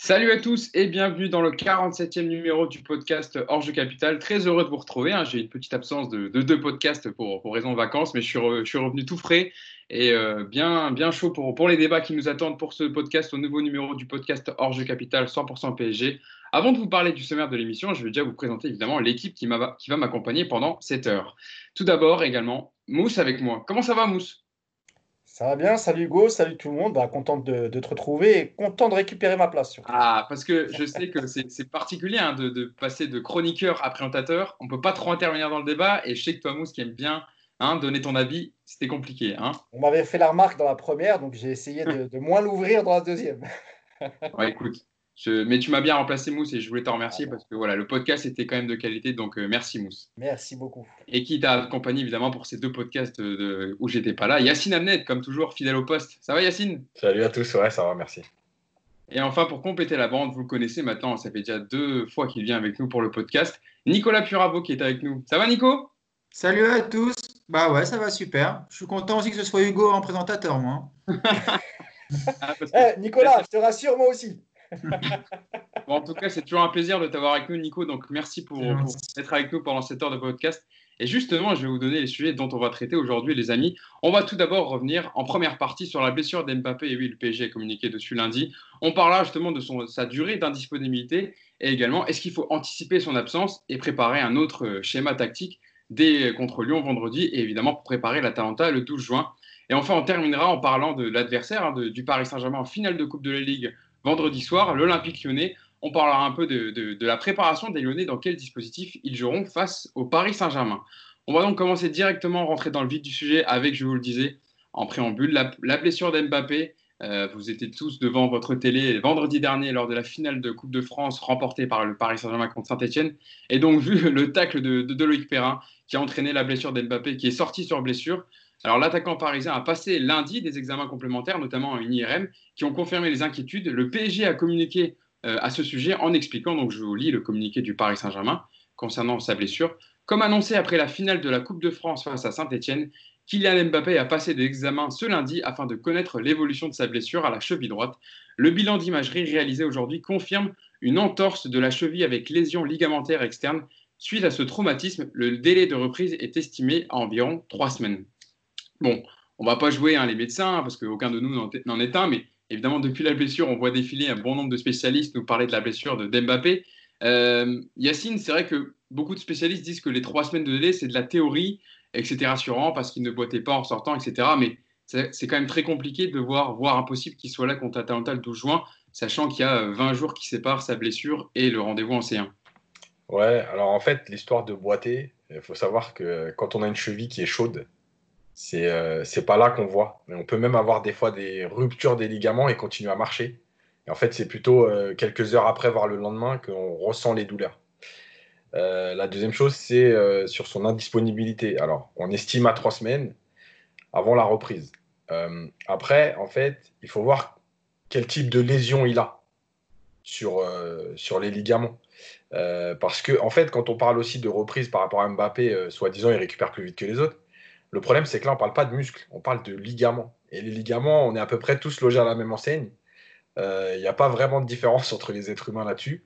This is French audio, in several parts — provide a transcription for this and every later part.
Salut à tous et bienvenue dans le 47e numéro du podcast Orge Capital. Très heureux de vous retrouver. Hein. J'ai une petite absence de, deux podcasts pour, pour raison de vacances, mais je suis, je suis revenu tout frais et euh, bien, bien chaud pour, pour les débats qui nous attendent pour ce podcast, au nouveau numéro du podcast Orge Capital 100% PSG. Avant de vous parler du sommaire de l'émission, je vais déjà vous présenter évidemment l'équipe qui, qui va m'accompagner pendant cette heure. Tout d'abord, également, Mousse avec moi. Comment ça va, Mousse? Ça va bien, salut Hugo, salut tout le monde, bah, content de, te retrouver et content de récupérer ma place. Ah, parce que je sais que c'est particulier hein, de, passer de chroniqueur à présentateur. On ne peut pas trop intervenir dans le débat et je sais que toi, Mousse, qui aime bien hein, donner ton avis, c'était compliqué. Hein. On m'avait fait la remarque dans la première, donc j'ai essayé de, de moins l'ouvrir dans la deuxième. ouais, écoute, mais tu m'as bien remplacé Mousse et je voulais te remercier parce que voilà, le podcast était quand même de qualité, donc euh, merci Mousse. Merci beaucoup. Et qui t'a accompagné évidemment pour ces deux podcasts de, où j'étais pas là. Yacine Amnet, comme toujours, fidèle au poste. Ça va Yacine? Salut à tous, ouais, ça va, merci. Et enfin, pour compléter la bande, vous le connaissez maintenant, ça fait déjà deux fois qu'il vient avec nous pour le podcast, Nicolas Puravo qui est avec nous. Ça va Nico? Salut à tous. Bah ouais, ça va super. Je suis content aussi que ce soit Hugo en présentateur, moi. Ah, eh, Nicolas, je te rassure, moi aussi. en tout cas, c'est toujours un plaisir de t'avoir avec nous, Nico. Donc, merci pour, être avec nous pendant cette heure de podcast. Et justement, je vais vous donner les sujets dont on va traiter aujourd'hui, les amis. On va tout d'abord revenir en première partie sur la blessure d'Mbappé. Et oui, le PSG a communiqué dessus lundi. On parlera justement de son, sa durée d'indisponibilité et également est-ce qu'il faut anticiper son absence et préparer un autre euh, schéma tactique dès contre Lyon vendredi et évidemment pour préparer l'Atalanta le 12 juin. Et enfin, on terminera en parlant de l'adversaire hein, du Paris Saint-Germain en finale de Coupe de la Ligue vendredi soir, l'Olympique lyonnais. On parlera un peu de, la préparation des Lyonnais, dans quel dispositif ils joueront face au Paris Saint-Germain. On va donc commencer directement, rentrer dans le vif du sujet avec, je vous le disais, en préambule, la, blessure d'Mbappé. Euh, vous étiez tous devant votre télé vendredi dernier lors de la finale de Coupe de France remportée par le Paris Saint-Germain contre Saint-Etienne. Et donc, vu le tacle de, de, Loïc Perrin qui a entraîné la blessure d'Mbappé, qui est sorti sur blessure, alors l'attaquant parisien a passé lundi des examens complémentaires, notamment une IRM, qui ont confirmé les inquiétudes. Le PSG a communiqué euh, à ce sujet en expliquant, donc je vous lis le communiqué du Paris Saint-Germain concernant sa blessure. Comme annoncé après la finale de la Coupe de France face à Saint-Etienne, Kylian Mbappé a passé des examens ce lundi afin de connaître l'évolution de sa blessure à la cheville droite. Le bilan d'imagerie réalisé aujourd'hui confirme une entorse de la cheville avec lésion ligamentaire externe. Suite à ce traumatisme, le délai de reprise est estimé à environ trois semaines. Bon, on va pas jouer hein, les médecins, parce qu'aucun de nous n'en est un, mais évidemment, depuis la blessure, on voit défiler un bon nombre de spécialistes nous parler de la blessure de Dembapé. Euh, Yacine, c'est vrai que beaucoup de spécialistes disent que les trois semaines de délai, c'est de la théorie, et que c'était rassurant parce qu'il ne boitait pas en sortant, etc. Mais c'est quand même très compliqué de voir, voire impossible qu'il soit là contre Atalanta le 12 juin, sachant qu'il y a 20 jours qui séparent sa blessure et le rendez-vous en C1. Ouais, alors en fait, l'histoire de boiter, il faut savoir que quand on a une cheville qui est chaude, c'est euh, pas là qu'on voit. Mais on peut même avoir des fois des ruptures des ligaments et continuer à marcher. Et en fait, c'est plutôt euh, quelques heures après, voire le lendemain, qu'on ressent les douleurs. Euh, la deuxième chose, c'est sur son indisponibilité. Alors, on estime à trois semaines avant la reprise. après, en fait, il faut voir quel type de lésion il a sur, sur les ligaments. parce que, en fait, quand on parle aussi de reprise par rapport à Mbappé, soi-disant, il récupère plus vite que les autres. Le problème, c'est que là, on ne parle pas de muscles, on parle de ligaments. Et les ligaments, on est à peu près tous logés à la même enseigne. Euh, il n'y a pas vraiment de différence entre les êtres humains là-dessus,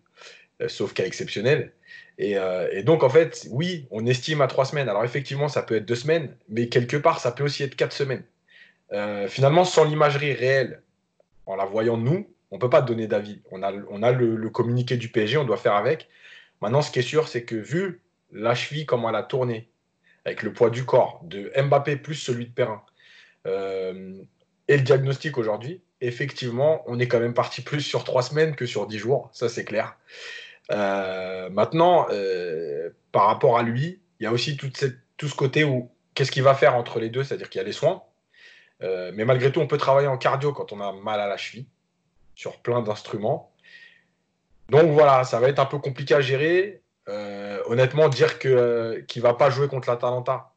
euh, sauf cas exceptionnel. Euh, et, donc, en fait, oui, on estime à trois semaines. Alors, effectivement, ça peut être deux semaines, mais quelque part, ça peut aussi être quatre semaines. finalement, sans l'imagerie réelle, en la voyant nous, on ne peut pas donner d'avis. On a, on a le, le, communiqué du PSG, on doit faire avec. Maintenant, ce qui est sûr, c'est que vu la cheville, comment elle a tourné, avec le poids du corps de Mbappé plus celui de Perrin, euh, et le diagnostic aujourd'hui, effectivement, on est quand même parti plus sur trois semaines que sur dix jours, ça c'est clair. Euh, maintenant, euh, par rapport à lui, il y a aussi tout ce côté où qu'est-ce qu'il va faire entre les deux, c'est-à-dire qu'il y a les soins, mais malgré tout, on peut travailler en cardio quand on a mal à la cheville, sur plein d'instruments. Donc voilà, ça va être un peu compliqué à gérer. Euh, honnêtement, dire que euh, qu'il va pas jouer contre l'Atalanta.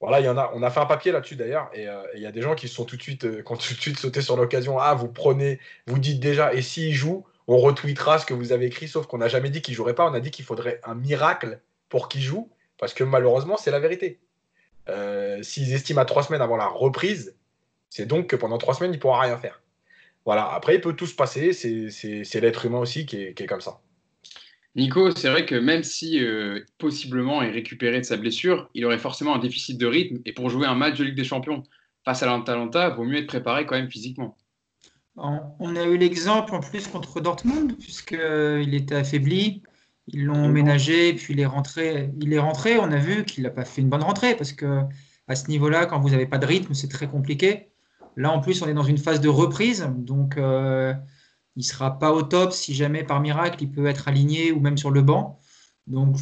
Voilà, il y en a. On a fait un papier là-dessus d'ailleurs, et euh, il y a des gens qui sont tout de suite, tout de suite sauté sur l'occasion. Ah, vous prenez, vous dites déjà, et s'il joue, on retweetera ce que vous avez écrit, sauf qu'on n'a jamais dit qu'il jouerait pas. On a dit qu'il faudrait un miracle pour qu'il joue, parce que malheureusement, c'est la vérité. S'ils estiment à trois semaines avant la reprise, c'est donc que pendant trois semaines, il pourra rien faire. Voilà, après, il peut tout se passer. C'est l'être humain aussi qui qui est, comme ça. Nico, c'est vrai que même si euh, possiblement il récupérait de sa blessure, il aurait forcément un déficit de rythme. Et pour jouer un match de Ligue des Champions face à l'Atalanta, il vaut mieux être préparé quand même physiquement. On a eu l'exemple en plus contre Dortmund, puisqu'il était affaibli. Ils l'ont ménagé, puis il est rentré. Il est rentré. On a vu qu'il n'a pas fait une bonne rentrée, parce que à ce niveau-là, quand vous n'avez pas de rythme, c'est très compliqué. Là, en plus, on est dans une phase de reprise, donc euh, il ne sera pas au top si jamais par miracle il peut être aligné ou même sur le banc. Donc,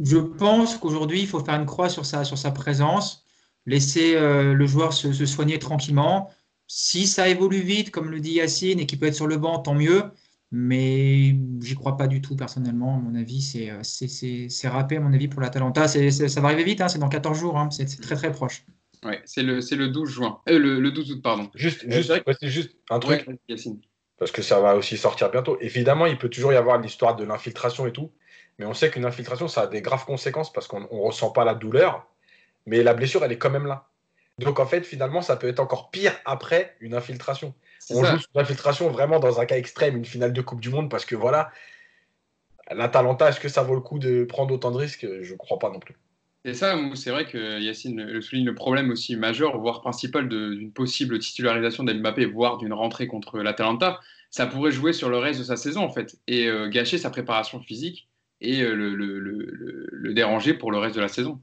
je pense qu'aujourd'hui, il faut faire une croix sur sa, sur sa présence, laisser euh, le joueur se, soigner tranquillement. Si ça évolue vite, comme le dit Yacine, et qu'il peut être sur le banc, tant mieux. Mais j'y crois pas du tout personnellement. À mon avis, c'est euh, râpé, à mon avis, pour l'Atalanta. Ça va arriver vite, hein, c'est dans 14 jours, hein, c'est très très proche. Ouais, c'est le, le 12 juin. Euh, le, le, 12 août, pardon. Juste, juste, juste un truc. Parce que ça va aussi sortir bientôt. Évidemment, il peut toujours y avoir l'histoire de l'infiltration et tout. Mais on sait qu'une infiltration, ça a des graves conséquences parce qu'on ne ressent pas la douleur. Mais la blessure, elle est quand même là. Donc en fait, finalement, ça peut être encore pire après une infiltration. On joue sur l'infiltration vraiment dans un cas extrême, une finale de Coupe du Monde, parce que voilà, l'Atalanta, est-ce que ça vaut le coup de prendre autant de risques? Je ne crois pas non plus. C'est ça, c'est vrai que Yacine souligne le problème aussi majeur, voire principal, d'une possible titularisation d'Mbappé, voire d'une rentrée contre l'Atalanta. Ça pourrait jouer sur le reste de sa saison, en fait, et euh, gâcher sa préparation physique et euh, le, déranger pour le reste de la saison.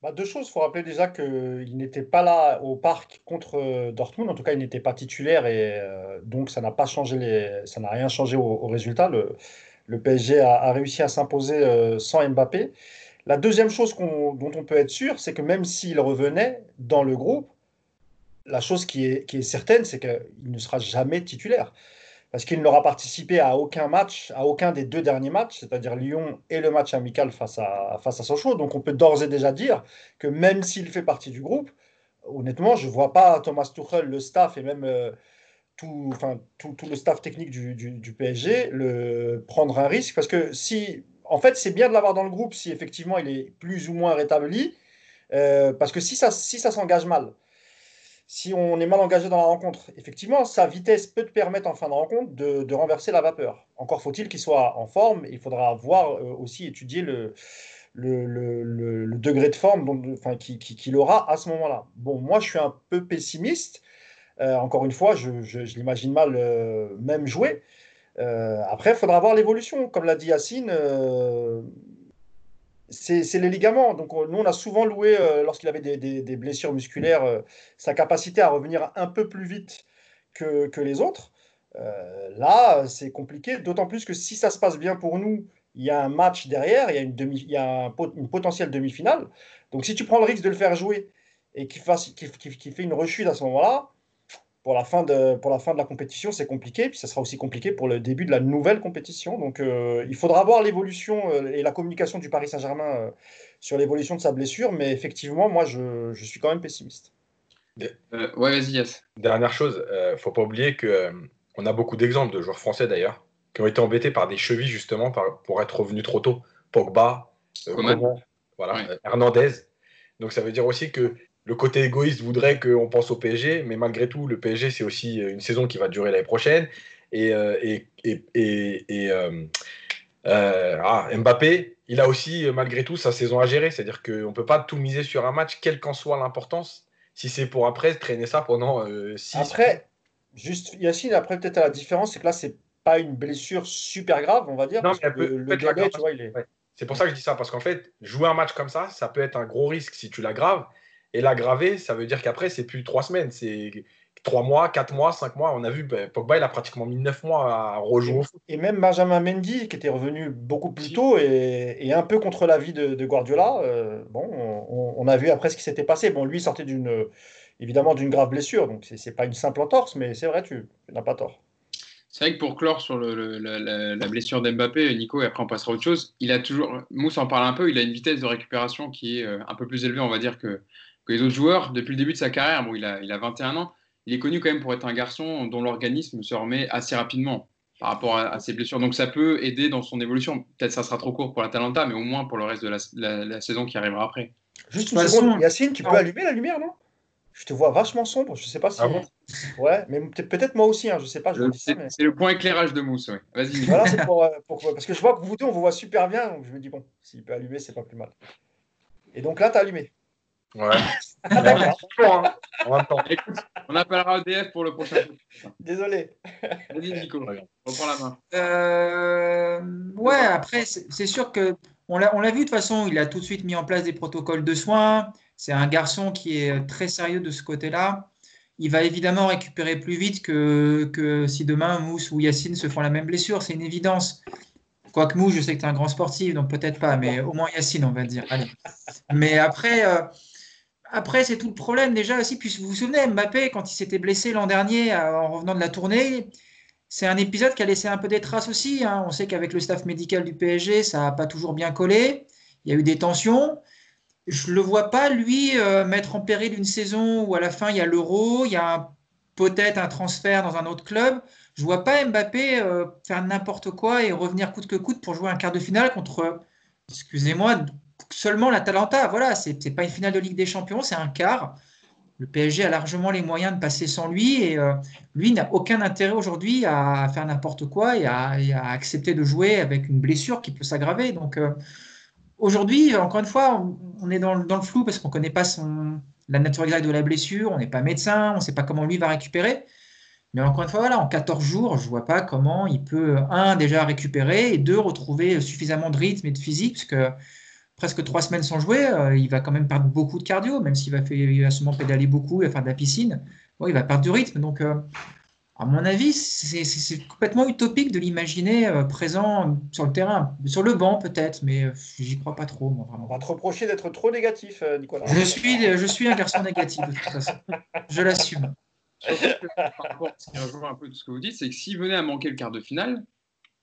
Bah, deux choses. Il faut rappeler déjà qu'il n'était pas là au parc contre euh, Dortmund. En tout cas, il n'était pas titulaire et donc ça n'a pas changé ça n'a rien changé au, résultat. Le, PSG a réussi à s'imposer sans Mbappé. La deuxième chose dont on peut être sûr, c'est que même s'il revenait dans le groupe, la chose qui est, certaine, c'est qu'il ne sera jamais titulaire. Parce qu'il n'aura participé à aucun match, à aucun des deux derniers matchs, c'est-à-dire Lyon et le match amical face à, face à Sochaux. Donc on peut d'ores et déjà dire que même s'il fait partie du groupe, honnêtement, je ne vois pas Thomas Tuchel, le staff et même euh, tout, tout, le staff technique du, du, du, PSG le, prendre un risque. Parce que si en fait, c'est bien de l'avoir dans le groupe si effectivement il est plus ou moins rétabli. Euh, parce que si ça, si ça s'engage mal, si on est mal engagé dans la rencontre, effectivement, sa vitesse peut te permettre en fin de rencontre de, renverser la vapeur. Encore faut-il qu'il soit en forme. Il faudra voir euh, aussi étudier le, le, degré de forme qu'il aura à ce moment-là. Bon, moi, je suis un peu pessimiste. Euh, encore une fois, je, l'imagine mal même jouer. Euh, après, il faudra voir l'évolution. Comme l'a dit Yacine, euh, c'est les ligaments. Donc, nous, on a souvent loué, euh, lorsqu'il avait des, blessures musculaires, sa capacité à revenir un peu plus vite que, les autres. là, c'est compliqué, d'autant plus que si ça se passe bien pour nous, il y a un match derrière, il y a une, demi, il y a une potentielle demi-finale. Donc, si tu prends le risque de le faire jouer et qu'il fait une rechute à ce moment-là, pour la fin de, pour la, fin de la compétition, c'est compliqué. Puis ça sera aussi compliqué pour le début de la nouvelle compétition. Donc euh, il faudra voir l'évolution euh, et la communication du Paris Saint-Germain euh, sur l'évolution de sa blessure. Mais effectivement, moi, je, je suis quand même pessimiste. ouais, vas-y, yes. Dernière chose, il ne faut pas oublier qu'on a beaucoup d'exemples de joueurs français d'ailleurs qui ont été embêtés par des chevilles justement pour être revenus trop tôt. Pogba, voilà, Hernandez. Donc ça veut dire aussi que le côté égoïste voudrait qu'on pense au PSG, mais malgré tout, le PSG, c'est aussi euh, une saison qui va durer l'année prochaine. Et, euh, et, et, euh, ah, Mbappé, il a aussi, malgré tout, sa saison à gérer. C'est-à-dire qu'on ne peut pas tout miser sur un match, quelle qu'en soit l'importance, si c'est pour après traîner ça pendant 6 Après, juste Yacine, après, peut-être la différence, c'est que là, c'est pas une blessure super grave, on va dire. Non, le tu vois, il est. C'est pour ça que je dis ça, parce qu'en fait, jouer un match comme ça, ça peut être un gros risque si tu l'aggraves. Et l'aggraver, ça veut dire qu'après, c'est plus trois semaines, c'est trois mois, quatre mois, cinq mois. On a vu, ben, Pogba, il a pratiquement mis neuf mois à rejouer Et même Benjamin Mendy, qui était revenu beaucoup plus tôt et, un peu contre l'avis de, de Guardiola, euh, bon, on, a vu après ce qui s'était passé. Bon, lui sortait d'une, évidemment d'une grave blessure, donc c'est n'est pas une simple entorse, mais c'est vrai, tu, n'as pas tort. C'est vrai que pour clore sur le, la, blessure d'Mbappé, Nico, et après on passera à autre chose, il a toujours, Mousse en parle un peu, il a une vitesse de récupération qui est euh, un peu plus élevée, on va dire, que, que les autres joueurs, depuis le début de sa carrière, bon, il a, il a 21 ans, il est connu quand même pour être un garçon dont l'organisme se remet assez rapidement par rapport à, ses blessures. Donc ça peut aider dans son évolution. Peut-être ça sera trop court pour la Talenta, mais au moins pour le reste de la, saison qui arrivera après. Juste une seconde, Yacine, tu peux allumer la lumière, non? Je te vois vachement sombre, je sais pas si. Ah bon? Ouais, mais peut-être moi aussi, hein, je sais pas. Je c'est le point éclairage de Mousse, ouais. Vas-y. Voilà, c'est pour, Parce que je vois que vous deux, on vous voit super bien, donc je me dis, bon, s'il peut allumer, c'est pas plus mal. Et donc là, tu as allumé? Ouais. Hein. on appellera EDF pour le prochain. Désolé. Vas-y, Nico, reprends la main. Euh, ouais, après, c'est sûr que on l'a vu de toute façon, il a tout de suite mis en place des protocoles de soins. C'est un garçon qui est très sérieux de ce côté-là. Il va évidemment récupérer plus vite que, que si demain Mousse ou Yacine se font la même blessure, c'est une évidence. Quoique Mousse, je sais que tu es un grand sportif, donc peut-être pas, mais au moins Yacine, on va dire. Mais après, euh, après, c'est tout le problème déjà aussi. Puis vous vous souvenez, Mbappé, quand il s'était blessé l'an dernier euh, en revenant de la tournée, c'est un épisode qui a laissé un peu des traces aussi. Hein. On sait qu'avec le staff médical du PSG, ça n'a pas toujours bien collé. Il y a eu des tensions. Je ne le vois pas, lui, euh, mettre en péril une saison où à la fin, il y a l'euro, il y a peut-être un transfert dans un autre club. Je ne vois pas Mbappé euh, faire n'importe quoi et revenir coûte que coûte pour jouer un quart de finale contre, excusez-moi, seulement l'Atalanta. Voilà, ce n'est pas une finale de Ligue des Champions, c'est un quart. Le PSG a largement les moyens de passer sans lui et euh, lui n'a aucun intérêt aujourd'hui à faire n'importe quoi et à, accepter de jouer avec une blessure qui peut s'aggraver. Donc euh, aujourd'hui, encore une fois, on, est dans, le flou parce qu'on ne connaît pas la nature exacte de la blessure, on n'est pas médecin, on ne sait pas comment lui va récupérer. Mais encore une fois, voilà, en 14 jours, je ne vois pas comment il peut, un, déjà récupérer et deux, retrouver suffisamment de rythme et de physique, parce que presque trois semaines sans jouer, euh, il va quand même perdre beaucoup de cardio, même s'il va, faire, il va sûrement pédaler beaucoup, il va faire de la piscine. il va perdre du rythme. Donc, euh, à mon avis, c'est complètement utopique de l'imaginer euh, présent sur le terrain. Sur le banc, peut-être, mais j'y crois pas trop. On va te reprocher d'être trop négatif, Nicolas. Je suis, je suis un garçon négatif, de toute façon. Je l'assume. Qui rejoint un peu tout ce que vous dites, c'est que s'il venait à manquer le quart de finale,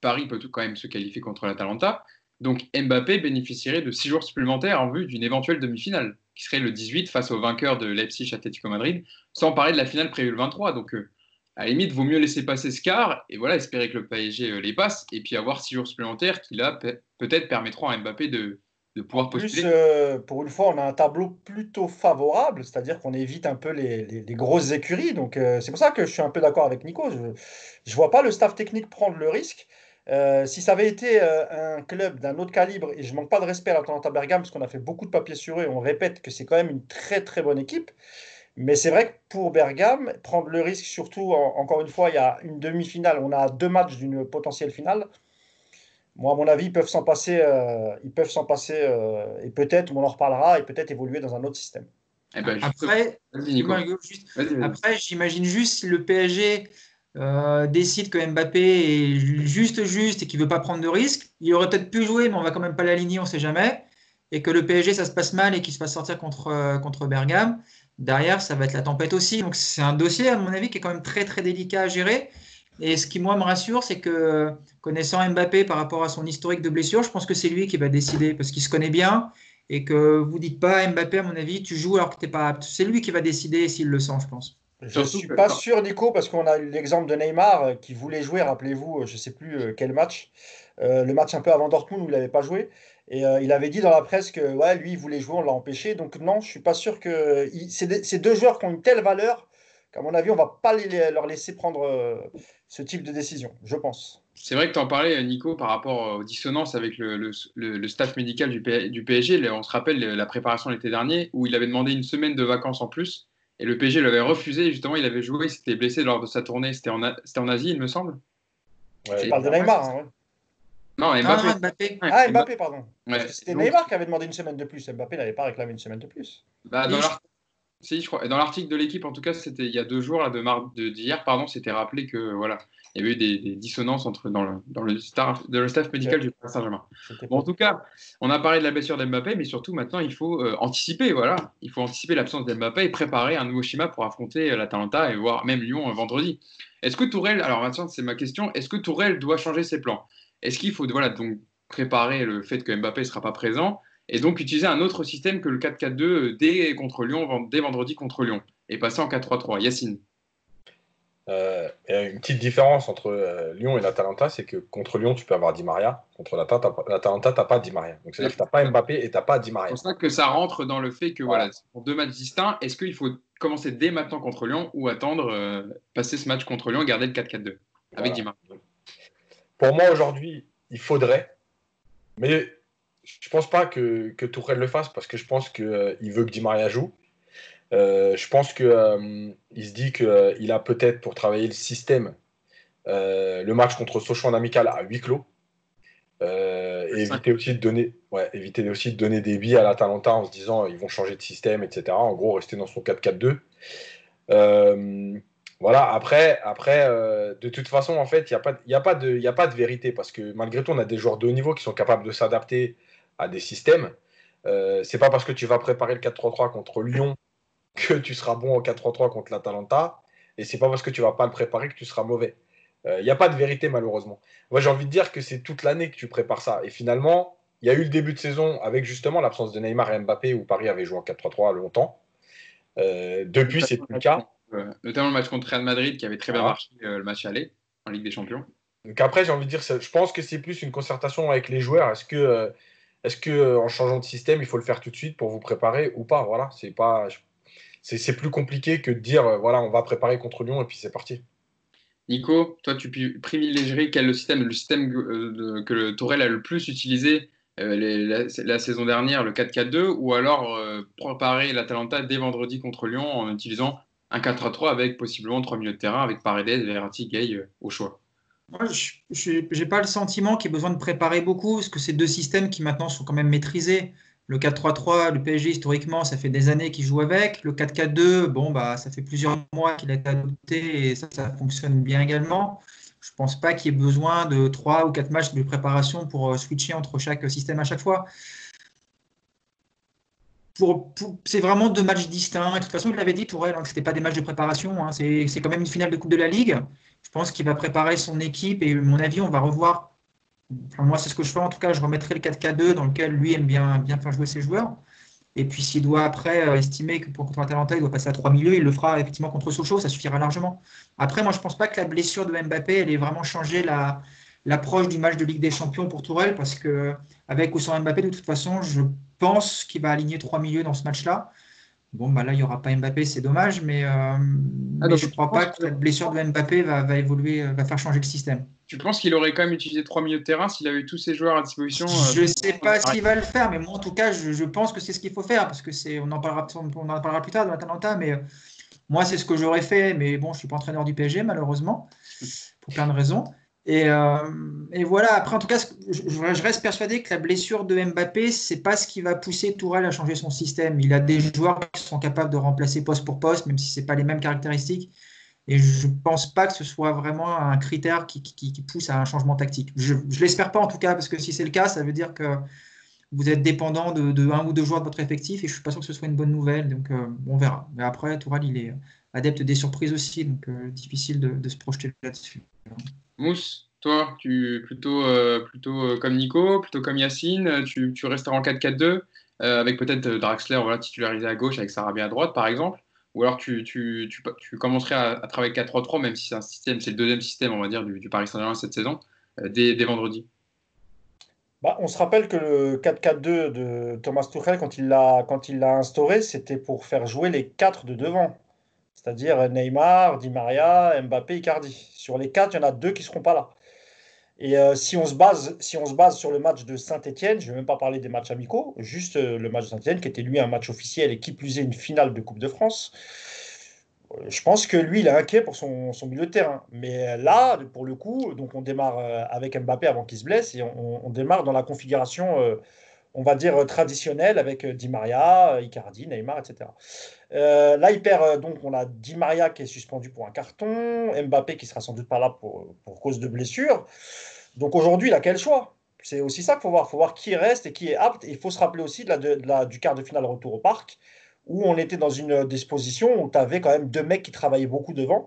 Paris peut quand même se qualifier contre l'Atalanta. Donc Mbappé bénéficierait de six jours supplémentaires en vue d'une éventuelle demi-finale, qui serait le 18 face au vainqueur de Leipzig Atlético Madrid, sans parler de la finale prévue le 23. Donc euh, à la limite, vaut mieux laisser passer ce quart et voilà, espérer que le PSG euh, les passe et puis avoir six jours supplémentaires qui là peut-être permettront à Mbappé de, pouvoir postuler. Plus, euh, pour une fois, on a un tableau plutôt favorable, c'est-à-dire qu'on évite un peu les, grosses écuries. Donc c'est pour ça que je suis un peu d'accord avec Nico. Je ne vois pas le staff technique prendre le risque. Euh, si ça avait été euh, un club d'un autre calibre, et je manque pas de respect à l'Atalanta Bergame, parce qu'on a fait beaucoup de papiers sur eux, et on répète que c'est quand même une très très bonne équipe. Mais c'est vrai que pour Bergame, prendre le risque, surtout, encore une fois, il y a une demi-finale, on a deux matchs d'une potentielle finale. Moi, à mon avis, ils peuvent s'en passer, euh, ils peuvent s'en passer, et peut-être, on en reparlera, et peut-être évoluer dans un autre système. Eh ben, après, après j'imagine juste si le PSG euh, décide que Mbappé est juste juste et qu'il veut pas prendre de risques, il aurait peut-être pu jouer, mais on va quand même pas l'aligner, on sait jamais. Et que le PSG, ça se passe mal et qu'il se fasse sortir contre, euh, contre Bergame. Derrière, ça va être la tempête aussi. Donc c'est un dossier, à mon avis, qui est quand même très très délicat à gérer. Et ce qui, moi, me rassure, c'est que connaissant Mbappé par rapport à son historique de blessure, je pense que c'est lui qui va décider parce qu'il se connaît bien et que vous dites pas Mbappé, à mon avis, tu joues alors que tu n'es pas apte. C'est lui qui va décider s'il le sent, je pense. Je ne suis pas sûr, Nico, parce qu'on a eu l'exemple de Neymar euh, qui voulait jouer, rappelez-vous, euh, je ne sais plus euh, quel match, le match un peu avant Dortmund où il n'avait pas joué. Et il avait dit dans la presse que ouais, lui, il voulait jouer, on l'a empêché. Donc non, je ne suis pas sûr que... C'est deux joueurs qui ont une telle valeur qu'à mon avis, on ne va pas leur laisser prendre ce type de décision, je pense. C'est vrai que tu en parlais, Nico, par rapport aux dissonances avec le, staff médical du, du PSG. On se rappelle la préparation l'été dernier où il avait demandé une semaine de vacances en plus et le PSG l'avait refusé. Justement, il avait joué, il s'était blessé lors de sa tournée. C'était en, en Asie, il me semble. Ouais, tu parles de Neymar. Hein, Non, Mbappé. Ah, Mbappé, pardon. C'était Neymar qui avait demandé une semaine de plus. Mbappé n'avait pas réclamé une semaine de plus. Bah, dans si, je crois. Dans l'article de l'équipe, en tout cas, c'était il y a deux jours, là, de d'hier, pardon, c'était rappelé que voilà, il y avait eu des, dissonances entre, dans, le, dans le, de le staff médical du Paris Saint-Germain. Bon, en tout cas, on a parlé de la blessure d'Mbappé, mais surtout maintenant, il faut euh, anticiper. Voilà, il faut anticiper l'absence d'Mbappé et préparer un nouveau schéma pour affronter la l'Atalanta et voir même Lyon euh, vendredi. Est-ce que Tourelle, alors maintenant, c'est ma question, est-ce que Tourelle doit changer ses plans? Est-ce qu'il faut voilà, donc préparer le fait que Mbappé ne sera pas présent? Et donc utiliser un autre système que le 4-4-2 euh, dès contre Lyon, dès vendredi contre Lyon, et passer en 4-3-3 Yacine Euh, une petite différence entre euh, Lyon et l'Atalanta, c'est que contre Lyon, tu peux avoir Di Maria. Contre l'Atalanta, tu n'as pas Di Maria. Donc, c'est-à-dire que tu n'as pas Mbappé et tu n'as pas Di Maria. C'est pour ça que ça rentre dans le fait que voilà, pour deux matchs distincts, est-ce qu'il faut commencer dès maintenant contre Lyon ou attendre, euh, passer ce match contre Lyon, garder le 4-4-2 avec Di Maria? Pour moi, aujourd'hui, il faudrait. Mais je ne pense pas que, que Tourelle le fasse parce que je pense qu'il veut que Di Maria joue. Euh, je pense qu'il euh, se dit qu'il euh, a peut-être pour travailler le système le match contre Sochaux en amical à huis clos. et éviter aussi, de donner, ouais, éviter aussi de donner des billes à l'Atalanta en se disant ils vont changer de système, etc. En gros, rester dans son 4-4-2. voilà, après, après de toute façon, en fait, il n'y a, pas, a, a, pas de vérité parce que malgré tout, on a des joueurs de haut niveau qui sont capables de s'adapter à des systèmes. Euh, c'est pas parce que tu vas préparer le 4-3-3 contre Lyon que tu seras bon en 4-3-3 contre l'Atalanta. Et c'est pas parce que tu vas pas le préparer que tu seras mauvais. Il euh, n'y a pas de vérité, malheureusement. Moi, j'ai envie de dire que c'est toute l'année que tu prépares ça. Et finalement, il y a eu le début de saison avec justement l'absence de Neymar et Mbappé où Paris avait joué en 4-3-3 longtemps. Euh, depuis, c'est plus le cas. Euh, notamment le match contre Real Madrid qui avait très bien marché le match aller en Ligue des Champions. Donc après, j'ai envie de dire, je pense que c'est plus une concertation avec les joueurs. Est-ce que, est-ce que en changeant de système, il faut le faire tout de suite pour vous préparer ou pas Voilà, c'est pas c'est plus compliqué que de dire euh, voilà, on va préparer contre Lyon et puis c'est parti. Nico, toi, tu privilégierais quel le système, le système euh, que le Tourelle a le plus utilisé euh, la, saison dernière, le 4-4-2, ou alors préparer l'Atalanta dès vendredi contre Lyon en utilisant un 4-3 avec possiblement trois milieux de terrain avec Paredes, Verratti, Gay au choix? Moi, je n'ai pas le sentiment qu'il y ait besoin de préparer beaucoup, parce que c'est deux systèmes qui maintenant sont quand même maîtrisés. Le 4-3-3, le PSG, historiquement, ça fait des années qu'il joue avec. Le 4-4-2, bon, bah, ça fait plusieurs mois qu'il a été adopté et ça, fonctionne bien également. Je ne pense pas qu'il y ait besoin de 3 ou 4 matchs de préparation pour euh, switcher entre chaque système à chaque fois. Pour, c'est vraiment deux matchs distincts. de toute façon, il l'avait dit, Tourelle, hein, que ce n'était pas des matchs de préparation. Hein. C'est quand même une finale de Coupe de la Ligue. Je pense qu'il va préparer son équipe et, à mon avis, on va revoir moi, c'est ce que je fais en tout cas. Je remettrai le 4K2 dans lequel lui aime bien, faire jouer ses joueurs. Et puis, s'il doit après euh, estimer que pour contre Atalanta, il doit passer à 3 milieux, il le fera effectivement contre Sochaux, ça suffira largement. Après, moi, je ne pense pas que la blessure de Mbappé, elle ait vraiment changé l'approche du match de Ligue des Champions pour Tourelle, parce que avec ou sans Mbappé, de toute façon, je pense qu'il va aligner trois milieux dans ce match-là. Bon, bah là, il n'y aura pas Mbappé, c'est dommage, mais, euh, ah, je ne crois pas que la blessure de Mbappé va, évoluer, va faire changer le système. Tu penses qu'il aurait quand même utilisé trois milieux de terrain s'il avait eu tous ses joueurs à disposition euh, Je ne sais pas s'il va le faire, mais moi, en tout cas, je, pense que c'est ce qu'il faut faire, parce que c'est, on en parlera, on en parlera plus tard de l'Atalanta, mais euh, moi, c'est ce que j'aurais fait, mais bon, je ne suis pas entraîneur du PSG, malheureusement, pour plein de raisons. Euh, et, voilà, après, en tout cas, je, reste persuadé que la blessure de Mbappé, c'est pas ce qui va pousser Tourelle à changer son système. Il a des joueurs qui sont capables de remplacer poste pour poste, même si ce pas les mêmes caractéristiques. Et je ne pense pas que ce soit vraiment un critère qui, pousse à un changement tactique. Je ne l'espère pas en tout cas, parce que si c'est le cas, ça veut dire que vous êtes dépendant de, un ou deux joueurs de votre effectif, et je ne suis pas sûr que ce soit une bonne nouvelle. Donc euh, on verra. Mais après, Tourelle, il est adepte des surprises aussi, donc euh, difficile de se projeter là-dessus. Mousse, toi, tu plutôt, euh, plutôt euh, comme Nico, plutôt comme Yacine, euh, tu, resteras en 4-4-2, avec peut-être Draxler voilà, titularisé à gauche avec Sarabia à droite, par exemple ou alors tu, tu, tu, commencerais à, travailler 4-3-3, même si c'est un système, c'est le deuxième système, on va dire, du, Paris Saint-Germain cette saison, dès, dès, vendredi. Bah, on se rappelle que le 4-4-2 de Thomas Tuchel, quand il l'a instauré, c'était pour faire jouer les quatre de devant c'est-à-dire Neymar, Di Maria, Mbappé, Icardi. Sur les quatre, il y en a deux qui ne seront pas là. Et euh, si, on se base, si on se base sur le match de Saint-Etienne, je ne vais même pas parler des matchs amicaux, juste euh, le match de Saint-Etienne, qui était lui un match officiel et qui plus est une finale de Coupe de France, euh, je pense que lui, il est inquiet pour son, milieu de terrain. Mais là, pour le coup, donc on démarre avec Mbappé avant qu'il se blesse et on, on démarre dans la configuration on va dire, traditionnel avec euh, Di Maria, euh, Icardi, Neymar, etc. Euh, là, il perd, donc on a Di Maria qui est suspendu pour un carton, Mbappé qui sera sans doute pas là pour, cause de blessure. Donc aujourd'hui, il a quel choix? C'est aussi ça qu'il faut voir. Il faut voir qui reste et qui est apte. il faut se rappeler aussi de la, du quart de finale retour au parc, où on était dans une disposition où tu avais quand même deux mecs qui travaillaient beaucoup devant,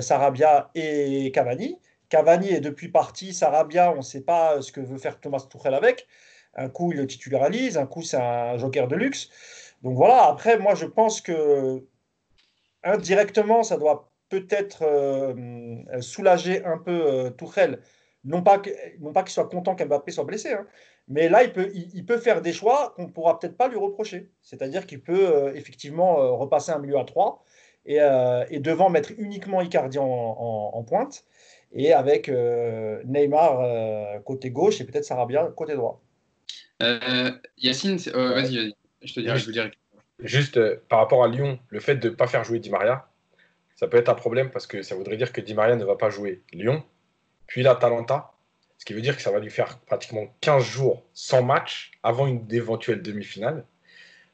Sarabia et Cavani. Cavani est depuis parti, Sarabia, on ne sait pas ce que veut faire Thomas Tuchel avec. Un coup, il le titularise, un coup, c'est un joker de luxe. Donc voilà, après, moi, je pense que indirectement, ça doit peut-être euh, soulager un peu euh, Tourelle. Non pas qu'il soit content qu'Mbappé soit blessé, hein, mais là, il peut, il, peut faire des choix qu'on ne pourra peut-être pas lui reprocher. C'est-à-dire qu'il peut effectivement repasser un milieu à 3 et, et, devant mettre uniquement Icardi en, pointe et avec Neymar côté gauche et peut-être Sarabia côté droit. Yacine, vas-y, vas-y, je te dirai, je vous dirai. Juste euh, par rapport à Lyon, le fait de ne pas faire jouer Di Maria, ça peut être un problème parce que ça voudrait dire que Di Maria ne va pas jouer Lyon, puis l'Atalanta, ce qui veut dire que ça va lui faire pratiquement 15 jours sans match avant une éventuelle demi-finale.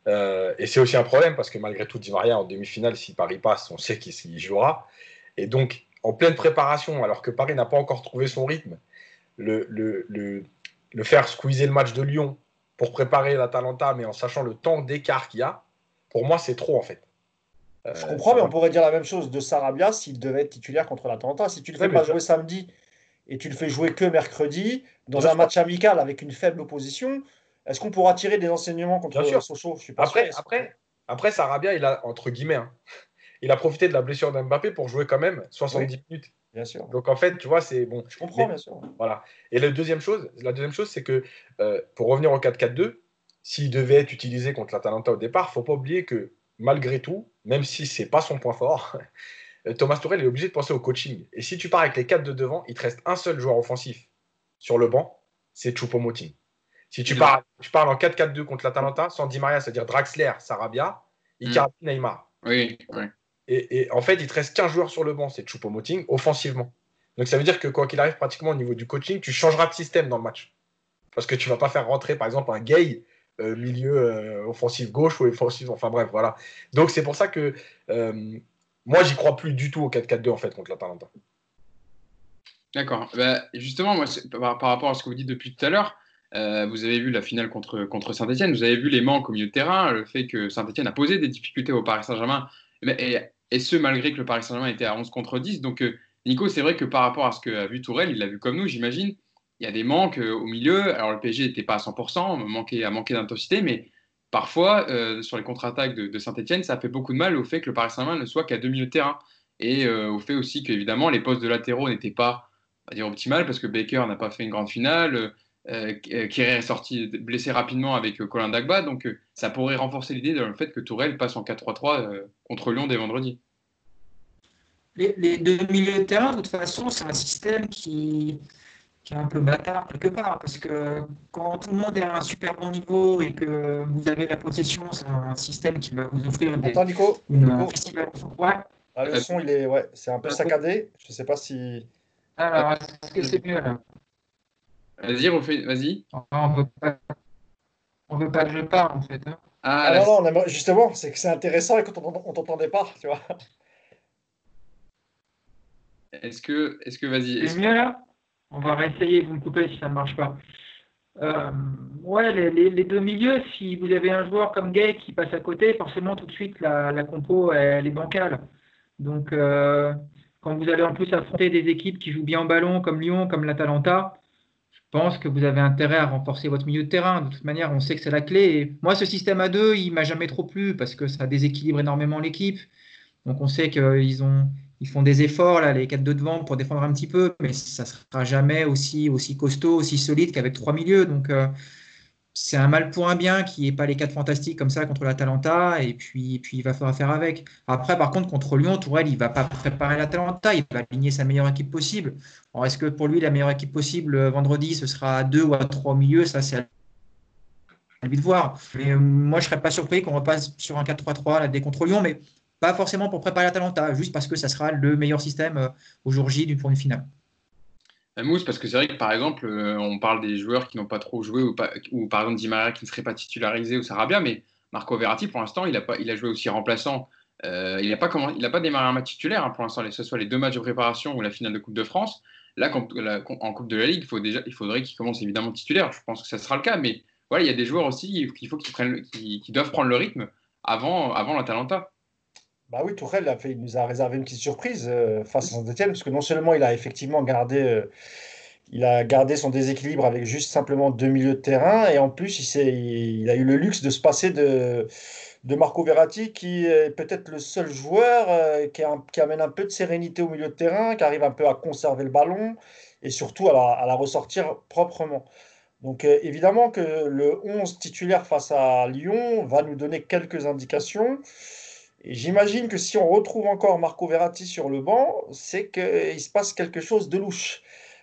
Euh, et c'est aussi un problème parce que malgré tout, Di Maria en demi-finale, si Paris passe, on sait qu'il jouera. Et donc, en pleine préparation, alors que Paris n'a pas encore trouvé son rythme, le, le, le, le faire squeezer le match de Lyon pour préparer l'Atalanta, mais en sachant le temps d'écart qu'il y a, pour moi, c'est trop en fait. Euh, je comprends, mais on pourrait dire la même chose de Sarabia s'il devait être titulaire contre l'Atalanta. Si tu le fais pas jouer samedi et tu le fais jouer que mercredi dans un match amical avec une faible opposition, est-ce qu'on pourra tirer des enseignements contre Sochaux? Je suis pas après, après, après, Sarabia, il a entre guillemets, hein, il a profité de la blessure d'Mbappé pour jouer quand même 70 minutes. Bien sûr. Donc en fait, tu vois, c'est bon. Je comprends, bien sûr. Voilà. Et la deuxième chose, la deuxième chose, c'est que euh, pour revenir au 4-4-2, s'il devait être utilisé contre l'Atalanta au départ, il ne faut pas oublier que malgré tout, même si ce n'est pas son point fort, Thomas Tourel est obligé de penser au coaching. Et si tu pars avec les quatre de devant, il te reste un seul joueur offensif sur le banc, c'est Choupo-Moting. Si tu, pars, tu parles en 4-4-2 contre l'Atalanta, sans Di Maria, c'est-à-dire Draxler, Sarabia, Icardi, mm. Neymar. Oui, Et, en fait, il te reste qu'un joueur sur le banc, c'est Choupo-Moting, offensivement. Donc ça veut dire que quoi qu'il arrive, pratiquement au niveau du coaching, tu changeras de système dans le match. Parce que tu vas pas faire rentrer, par exemple, un Gay euh, milieu euh, offensif gauche ou offensif, enfin bref, voilà. Donc c'est pour ça que euh, moi, j'y crois plus du tout au 4-4-2 en fait contre l'Atalanta. D'accord. Bah, justement, moi, par, rapport à ce que vous dites depuis tout à l'heure, vous avez vu la finale contre, contre Saint-Etienne, vous avez vu les manques au milieu de terrain, le fait que Saint-Etienne a posé des difficultés au Paris Saint-Germain, et, et, ce malgré que le Paris Saint-Germain était à 11 contre 10. Donc, Nico, c'est vrai que par rapport à ce qu'a vu Tourelle, il l'a vu comme nous, j'imagine il y a des manques euh, au milieu. Alors le PSG n'était pas à 100%, manquait, a manqué d'intensité, mais parfois, euh, sur les contre-attaques de, Saint-Etienne, ça fait beaucoup de mal au fait que le Paris Saint-Germain ne soit qu'à deux milieux de terrain. Et euh, au fait aussi qu'évidemment, les postes de latéraux n'étaient pas on dire, optimales parce que Baker n'a pas fait une grande finale. Euh, est sorti blessé rapidement avec Colin Dagba. Donc ça pourrait renforcer l'idée dans le fait que Tourelle passe en 4-3-3 contre Lyon dès vendredi. Les, les, deux milieux de terrain, de toute façon, c'est un système qui, qui est un peu bâtard quelque part, parce que quand tout le monde est à un super bon niveau et que vous avez la possession, c'est un système qui va vous offrir des, Attends, Nico, une, Ouais. Ah, le son, il est, ouais, c'est un peu saccadé. Je ne sais pas si. Alors, est-ce que c'est mieux là? Vas-y, vas-y. On veut pas, on veut pas que je parle en fait. Hein. Ah, ah non, non, justement, c'est que c'est intéressant et quand on t'entendait pas, tu vois. Est-ce que, est-ce que, vas-y. C'est mieux là? On va réessayer, vous me coupez si ça ne marche pas. Euh, ouais, les, deux milieux, si vous avez un joueur comme Gay qui passe à côté, forcément tout de suite la, compo elle est bancale. Donc euh, quand vous allez en plus affronter des équipes qui jouent bien en ballon comme Lyon, comme l'Atalanta, pense que vous avez intérêt à renforcer votre milieu de terrain. De toute manière, on sait que c'est la clé. Moi, ce système à deux, il m'a jamais trop plu parce que ça déséquilibre énormément l'équipe. Donc on sait qu'ils ont ils font des efforts, là, les 4 de devant, pour défendre un petit peu, mais ça sera jamais aussi, aussi costaud, aussi solide qu'avec trois milieux. Donc, euh, c'est un mal pour un bien qui n'est pas les 4 fantastiques comme ça contre l'Atalanta, et puis, puis il va falloir faire avec. Après, par contre, contre Lyon, Tourelle, il va pas préparer l'Atalanta, il va aligner sa meilleure équipe possible. Alors, est-ce que pour lui, la meilleure équipe possible euh, vendredi, ce sera à 2 ou à 3 au milieu Ça, c'est à lui de voir. Mais euh, moi, je ne serais pas surpris qu'on repasse sur un 4-3-3 là, dès contre Lyon, mais pas forcément pour préparer l'Atalanta, juste parce que ça sera le meilleur système euh, au jour J d'une une finale. Euh, Mousse, parce que c'est vrai que par exemple, euh, on parle des joueurs qui n'ont pas trop joué, ou, ou, par exemple Di Maria qui ne serait pas titularisé, ou Sarabia, mais Marco Verratti, pour l'instant, il a, pas, joué aussi remplaçant. il n'a pas, pas démarré un match titulaire hein, pour l'instant, que ce soit les deux matchs de préparation ou la finale de Coupe de France. Là, en Coupe de la Ligue, il, faut déjà, faudrait qu'il commence évidemment titulaire. Je pense que ça sera le cas, mais voilà, il y a des joueurs aussi qu'il faut qu'ils qui, doivent prendre le rythme avant, avant l'Atalanta. Bah oui, Tourelle a fait, il nous a réservé une petite surprise euh, face à Saint-Etienne, parce que non seulement il a effectivement gardé, euh, il a gardé son déséquilibre avec juste simplement deux milieux de terrain, et en plus il, il a eu le luxe de se passer de, de Marco Verratti, qui est peut-être le seul joueur euh, qui, amène un peu de sérénité au milieu de terrain, qui arrive un peu à conserver le ballon et surtout à la, ressortir proprement. Donc évidemment que le 11 titulaire face à Lyon va nous donner quelques indications. J'imagine que si on retrouve encore Marco Verratti sur le banc, c'est qu'il se passe quelque chose de louche.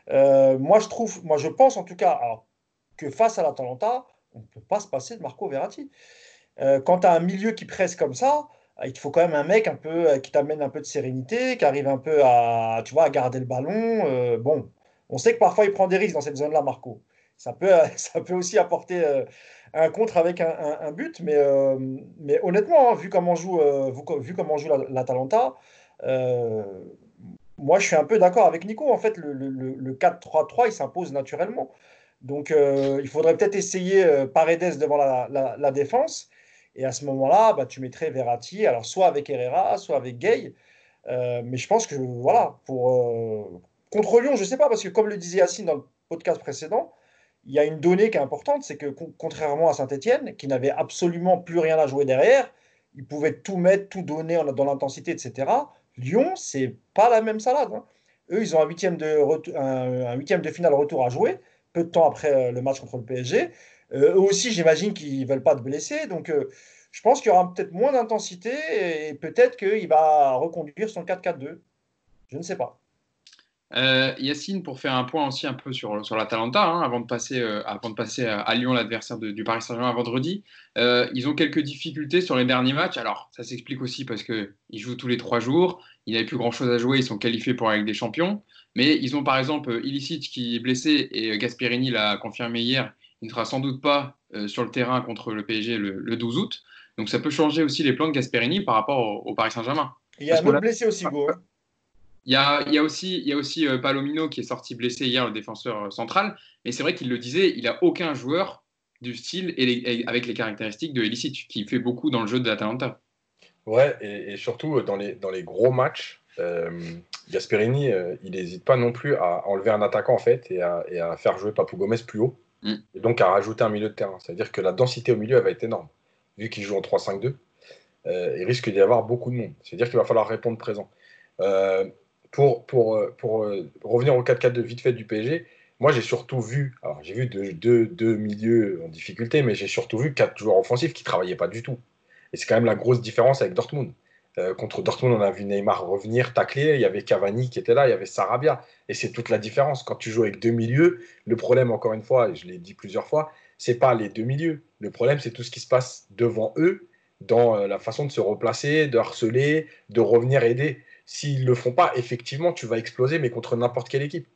Euh, moi, je trouve, moi, je pense en tout cas que face à l'Atalanta, on ne peut pas se passer de Marco Verratti. Euh, quand tu as un milieu qui presse comme ça, euh, il te faut quand même un mec un peu euh, qui t'amène un peu de sérénité, qui arrive un peu à, tu vois, à garder le ballon. bon, on sait que parfois il prend des risques dans cette zone-là, Marco. Ça peut, ça peut aussi apporter un contre avec un, but, mais, mais honnêtement, hein, vu comment joue, vu comment joue l'Atalanta, moi je suis un peu d'accord avec Nico. En fait, le, le 4-3-3 il s'impose naturellement. Donc il faudrait peut-être essayer Paredes devant la, la défense et à ce moment-là, bah, tu mettrais Verratti, alors soit avec Herrera, soit avec Gay. Euh, mais je pense que, voilà, pour, euh, contre Lyon, je ne sais pas, parce que comme le disait Yacine dans le podcast précédent, il y a une donnée qui est importante, c'est que contrairement à Saint-Etienne, qui n'avait absolument plus rien à jouer derrière, ils pouvaient tout mettre, tout donner dans l'intensité, etc. Lyon, c'est pas la même salade. Hein. Eux, ils ont un huitième, de un huitième de finale retour à jouer, peu de temps après euh, le match contre le PSG. Euh, eux aussi, j'imagine qu'ils ne veulent pas te blesser. Donc, euh, je pense qu'il y aura peut-être moins d'intensité et peut-être qu'il va reconduire son 4-4-2. Je ne sais pas. Euh, Yacine, pour faire un point aussi un peu sur, sur l'Atalanta, hein, avant, de passer, avant de passer à Lyon, l'adversaire du Paris Saint-Germain vendredi, ils ont quelques difficultés sur les derniers matchs. Alors, ça s'explique aussi parce qu'ils jouent tous les trois jours, ils n'avaient plus grand-chose à jouer, ils sont qualifiés pour la Ligue des Champions. Mais ils ont par exemple Ilicic qui est blessé et Gasperini l'a confirmé hier, il ne sera sans doute pas euh, sur le terrain contre le PSG le, 12 août. Donc ça peut changer aussi les plans de Gasperini par rapport au, Paris Saint-Germain. Il y a un autre blessé aussi, Go. Hein. Il y, a, il y a, aussi, il y a aussi euh, Palomino qui est sorti blessé hier, le défenseur euh, central. Mais c'est vrai qu'il le disait, il n'a aucun joueur du style et, avec les caractéristiques de Elicic, qui fait beaucoup dans le jeu de l'Atalanta. Ouais, et, surtout dans les, dans les gros matchs, Gasperini, il n'hésite pas non plus à enlever un attaquant en fait et à, et à faire jouer Papou Gomez plus haut. Mm. Et donc à rajouter un milieu de terrain. C'est-à-dire que la densité au milieu elle va être énorme. Vu qu'il joue en 3-5-2, euh, il risque d'y avoir beaucoup de monde. C'est-à-dire qu'il va falloir répondre présent. Euh, pour pour, euh, pour revenir au 4-4 de vite fait du PSG, moi j'ai surtout vu, alors j'ai vu deux, deux, milieux en difficulté, mais j'ai surtout vu quatre joueurs offensifs qui ne travaillaient pas du tout. Et c'est quand même la grosse différence avec Dortmund. Euh, contre Dortmund, on a vu Neymar revenir tacler. Il y avait Cavani qui était là, il y avait Sarabia. Et c'est toute la différence. Quand tu joues avec deux milieux, le problème, encore une fois, et je l'ai dit plusieurs fois, c'est pas les deux milieux. Le problème, c'est tout ce qui se passe devant eux, dans euh, la façon de se replacer, de harceler, de revenir aider. S'ils ne le font pas, effectivement, tu vas exploser, mais contre n'importe quelle équipe.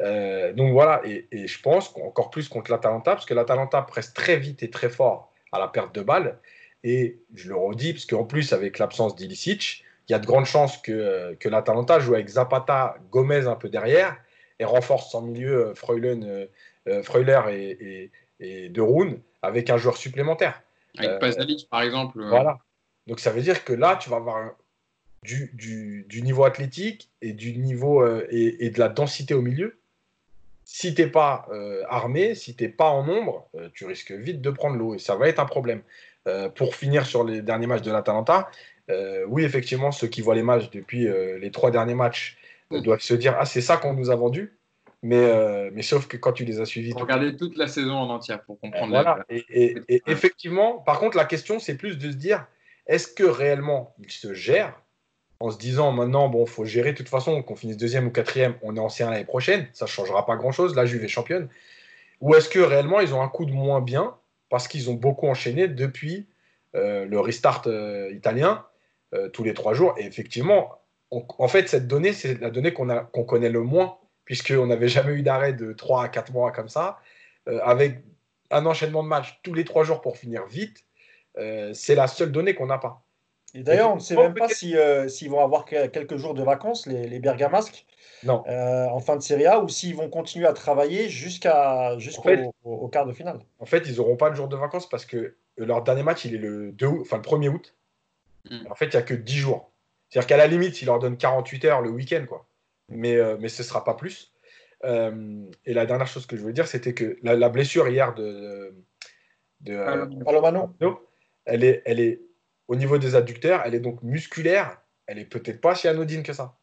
Euh, donc voilà, et, et, je pense encore plus contre l'Atalanta, parce que l'Atalanta presse très vite et très fort à la perte de balles. Et je le redis, parce qu'en plus, avec l'absence d'Ilicic, il y a de grandes chances que, que l'Atalanta joue avec Zapata, Gomez un peu derrière et renforce son milieu euh, Freulen, euh, euh, Freuler et, et, De Roon avec un joueur supplémentaire. Avec Pasalic, par exemple. Voilà. Donc ça veut dire que là, tu vas avoir du, du, du, niveau athlétique et du niveau et, de la densité au milieu. Si tu n'es pas armé, si tu n'es pas en nombre, tu risques vite de prendre l'eau et ça va être un problème. Euh, pour finir sur les derniers matchs de l'Atalanta, euh, oui, effectivement, ceux qui voient les matchs depuis euh, les trois derniers matchs mm. doivent se dire Ah, c'est ça qu'on nous a vendu. Mais, mais sauf que quand tu les as suivis. Regarder toute la saison en entière pour comprendre. Voilà. Et, effectivement, par contre, la question, c'est plus de se dire est-ce que réellement il se gère en se disant maintenant, bon, faut gérer de toute façon, qu'on finisse deuxième ou quatrième, on est ancien l'année prochaine, ça ne changera pas grand-chose, la Juve est championne. Ou est-ce que réellement ils ont un coup de moins bien parce qu'ils ont beaucoup enchaîné depuis euh, le restart euh, italien euh, tous les trois jours? Et effectivement, en fait, cette donnée, c'est la donnée qu'on connaît le moins, puisqu'on n'avait jamais eu d'arrêt de 3 à 4 mois comme ça, avec un enchaînement de matchs tous les trois jours pour finir vite. c'est la seule donnée qu'on n'a pas. Et d'ailleurs, on ne sait même pas s'ils vont avoir quelques jours de vacances, les, les Bergamasques. Non. Euh, en fin de Serie A ou s'ils vont continuer à travailler jusqu'à jusqu'au au, quart de finale. En fait, ils n'auront pas de jour de vacances parce que leur dernier match, il est le, 2 enfin, le 1er août. Hmm. En fait, il n'y a que 10 jours. C'est-à-dire qu'à la limite, ils leur donnent 48 heures le week-end, quoi. Mais, euh, mais ce ne sera pas plus. Euh, et la dernière chose que je voulais dire, c'était que la, blessure hier de, de Palomano, elle est, elle est au niveau des adducteurs. Elle est donc musculaire. Elle est peut-être pas si anodine que ça.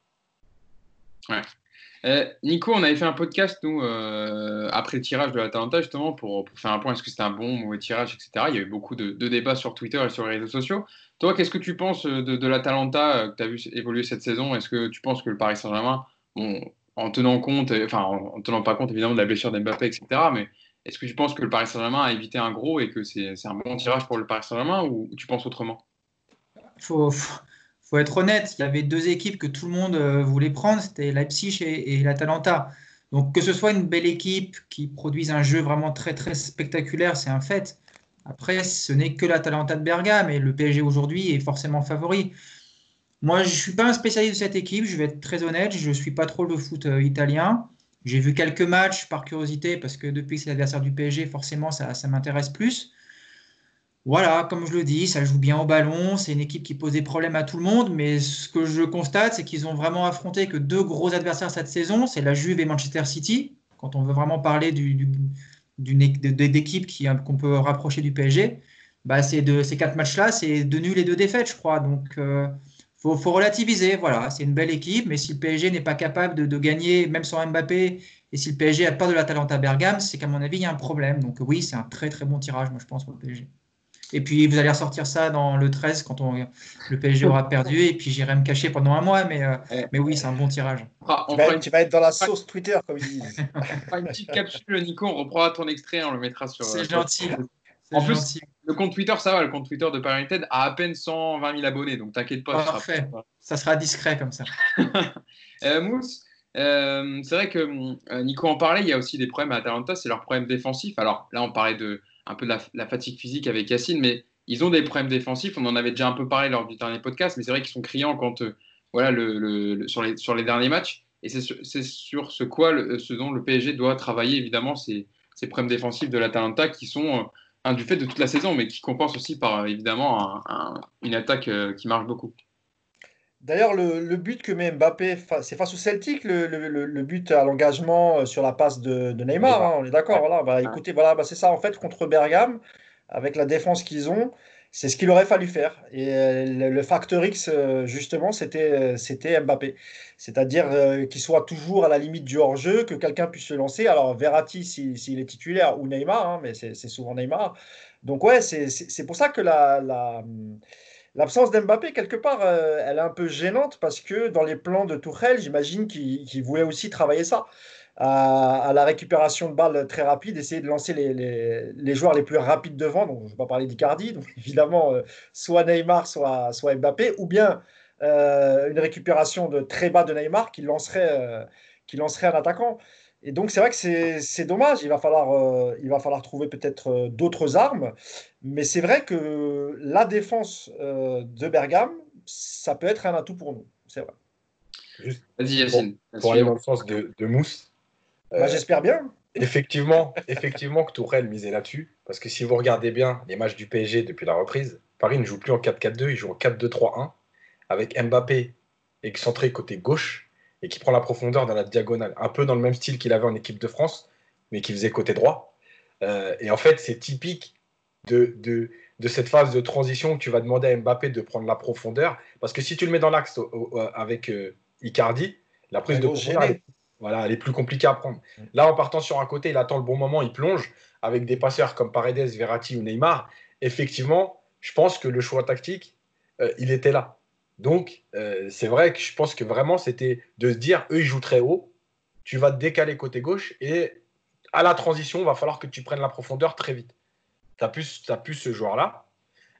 Euh, Nico, on avait fait un podcast, nous, euh, après le tirage de l'Atalanta, justement, pour, faire un point, est-ce que c'était un bon mauvais tirage, etc. Il y a eu beaucoup de, débats sur Twitter et sur les réseaux sociaux. Toi, qu'est-ce que tu penses de, de l'Atalanta que tu as vu évoluer cette saison? Est-ce que tu penses que le Paris Saint-Germain, en tenant compte, enfin, en, tenant pas compte évidemment de la blessure d'Mbappé, etc., mais est-ce que tu penses que le Paris Saint-Germain a évité un gros et que c'est un bon tirage pour le Paris Saint-Germain ou tu penses autrement? Faut, faut, être honnête, il y avait deux équipes que tout le monde euh, voulait prendre, c'était Leipzig et, et l'Atalanta. Donc que ce soit une belle équipe qui produise un jeu vraiment très très spectaculaire, c'est un fait. Après, ce n'est que l'Atalanta de Bergame et le PSG aujourd'hui est forcément favori. Moi, je ne suis pas un spécialiste de cette équipe, je vais être très honnête, je ne suis pas trop le foot euh, italien. J'ai vu quelques matchs par curiosité parce que depuis que c'est l'adversaire du PSG, forcément, ça, m'intéresse plus. Voilà, comme je le dis, ça joue bien au ballon. C'est une équipe qui pose des problèmes à tout le monde. Mais ce que je constate, c'est qu'ils ont vraiment affronté que deux gros adversaires cette saison. C'est la Juve et Manchester City. Quand on veut vraiment parler d'équipes qu'on peut rapprocher du PSG, bah, de, ces quatre matchs-là, c'est deux nuls et deux défaites, je crois. Donc, euh, faut, faut relativiser. Voilà, c'est une belle équipe, mais si le PSG n'est pas capable de, gagner, même sans Mbappé, et si le PSG a pas de la talent à Bergame, c'est qu'à mon avis, il y a un problème. Donc oui, c'est un très très bon tirage, moi je pense, pour le PSG. Et puis vous allez ressortir ça dans le 13 quand on, le PSG aura perdu, et puis j'irai me cacher pendant un mois, mais, euh, mais oui, c'est un bon tirage. Ah, tu, vas, tu, vas, être dans la sauce Twitter, comme ils disent. une petite capsule, Nico, on reprendra ton extrait, on le mettra sur. C'est euh, gentil. En plus, le compte Twitter, ça va, le compte Twitter de Paris United a à peine 120 000 abonnés, donc t'inquiète pas. Parfait, ça sera discret comme ça. euh, Mousse, euh, c'est vrai que euh, Nico en parlait, il y a aussi des problèmes à Atalanta, c'est leur problème défensif. Alors là, on parlait de, un peu de la, fatigue physique avec Yacine, mais ils ont des problèmes défensifs. On en avait déjà un peu parlé lors du dernier podcast, mais c'est vrai qu'ils sont criants quand, euh, voilà, sur, les, derniers matchs. Et c'est sur, ce, quoi, ce dont le PSG doit travailler, évidemment, ces, ces problèmes défensifs de l'Atalanta qui sont du fait de toute la saison, mais qui compense aussi par évidemment une attaque euh, qui marche beaucoup. D'ailleurs, le, but que met Mbappé, c'est face au Celtic, le, but à l'engagement euh, sur la passe de, Neymar, hein, on est d'accord. Voilà, bah, écoutez, voilà, bah, c'est ça en fait contre Bergame, avec la défense qu'ils ont, c'est ce qu'il aurait fallu faire. Et euh, le, facteur X, euh, justement, c'était, c'était Mbappé. C'est-à-dire qu'il soit toujours à la limite du hors-jeu, que quelqu'un puisse le lancer. Alors, Verratti, s'il est titulaire, ou Neymar, hein, mais c'est, souvent Neymar. Donc, ouais, c'est, pour ça que la, l'absence d'Mbappé, quelque part, elle est un peu gênante parce que dans les plans de Tourelle, j'imagine qu'il voulait aussi travailler ça à, la récupération de balles très rapide, essayer de lancer les, joueurs les plus rapides devant. Donc, je ne vais pas parler d'Icardi, donc évidemment, euh, soit Neymar, soit, Mbappé, ou bien euh, une récupération de très bas de Neymar qui lancerait, euh, qui lancerait un attaquant. Et donc, c'est vrai que c'est dommage. Il va falloir, il va falloir trouver peut-être d'autres armes. Mais c'est vrai que la défense de Bergame, ça peut être un atout pour nous. C'est vrai. Vas-y, Yacine. Pour, aller dans le sens de, de Mousse, bah, j'espère bien. Effectivement, effectivement que Tourelle misait là-dessus. Parce que si vous regardez bien les matchs du PSG depuis la reprise, Paris ne joue plus en 4-4-2, il joue en 4-2-3-1, avec Mbappé excentré côté gauche et qui prend la profondeur dans la diagonale. Un peu dans le même style qu'il avait en équipe de France, mais qui faisait côté droit. Euh, et en fait, c'est typique de, de, de, cette phase de transition où tu vas demander à Mbappé de prendre la profondeur. Parce que si tu le mets dans l'axe avec euh, Icardi, la prise de profondeur, voilà, elle est plus compliquée à prendre. Là, en partant sur un côté, il attend le bon moment, il plonge avec des passeurs comme Paredes, Verratti ou Neymar. Effectivement, je pense que le choix tactique, euh, il était là. Donc, euh, c'est vrai que je pense que vraiment, c'était de se dire, eux, ils jouent très haut, tu vas te décaler côté gauche et à la transition, il va falloir que tu prennes la profondeur très vite. Tu as plus, ce joueur-là.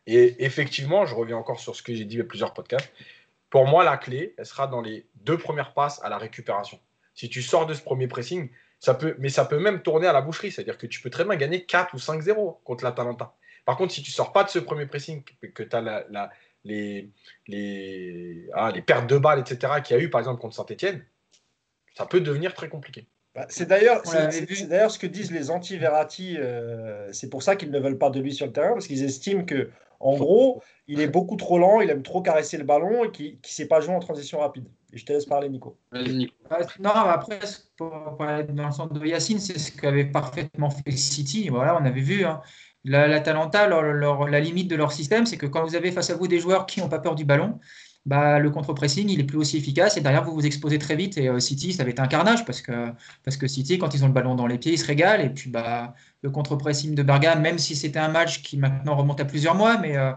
Et effectivement, je reviens encore sur ce que j'ai dit à plusieurs podcasts. Pour moi, la clé, elle sera dans les deux premières passes à la récupération. Si tu sors de ce premier pressing, ça peut, mais ça peut même tourner à la boucherie. C'est-à-dire que tu peux très bien gagner 4 ou 5-0 contre l'Atalanta. Par contre, si tu sors pas de ce premier pressing, que tu as la, les, les, ah, les pertes de balles, etc., qu'il y a eu par exemple contre Saint-Etienne, ça peut devenir très compliqué. Bah, c'est d'ailleurs ce que disent les anti-Verratti. Euh, c'est pour ça qu'ils ne veulent pas de lui sur le terrain, parce qu'ils estiment que, en gros, il est beaucoup trop lent, il aime trop caresser le ballon et qu'il ne sait pas jouer en transition rapide. je te laisse parler, Nico. Euh, non, après, pour parler dans le sens de Yacine, c'est ce qu'avait parfaitement fait City. Voilà, on avait vu. Hein. L'Atalanta, la limite de leur système, c'est que quand vous avez face à vous des joueurs qui n'ont pas peur du ballon, bah, le contre-pressing, il est plus aussi efficace et derrière, vous vous exposez très vite. Et euh, City, ça va être un carnage parce que, parce que City, quand ils ont le ballon dans les pieds, ils se régalent. Et puis, bah, le contre-pressing de Bergame, même si c'était un match qui maintenant remonte à plusieurs mois, mais euh,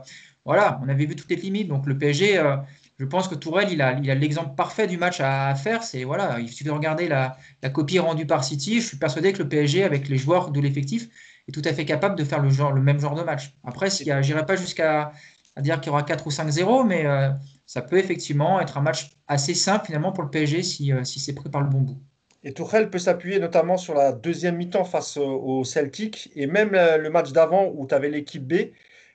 voilà, on avait vu toutes les limites. Donc, le PSG, euh, je pense que Tourelle, il a l'exemple parfait du match à, faire. C'est voilà, il suffit de regarder la, la, copie rendue par City. Je suis persuadé que le PSG, avec les joueurs de l'effectif, est tout à fait capable de faire le, genre, le même genre de match. Après, je n'irai pas jusqu'à dire qu'il y aura 4 ou 5-0, mais ça peut effectivement être un match assez simple finalement pour le PSG si, euh, si c'est pris par le bon bout. Et Tourelle peut s'appuyer notamment sur la deuxième mi-temps face au Celtic et même euh, le match d'avant où tu avais l'équipe B,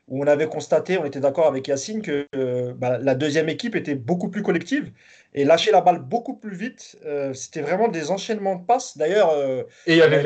où on avait constaté, on était d'accord avec Yacine, que euh, bah, la deuxième équipe était beaucoup plus collective et lâchait la balle beaucoup plus vite. C'était vraiment des enchaînements de passes. D'ailleurs, et il y avait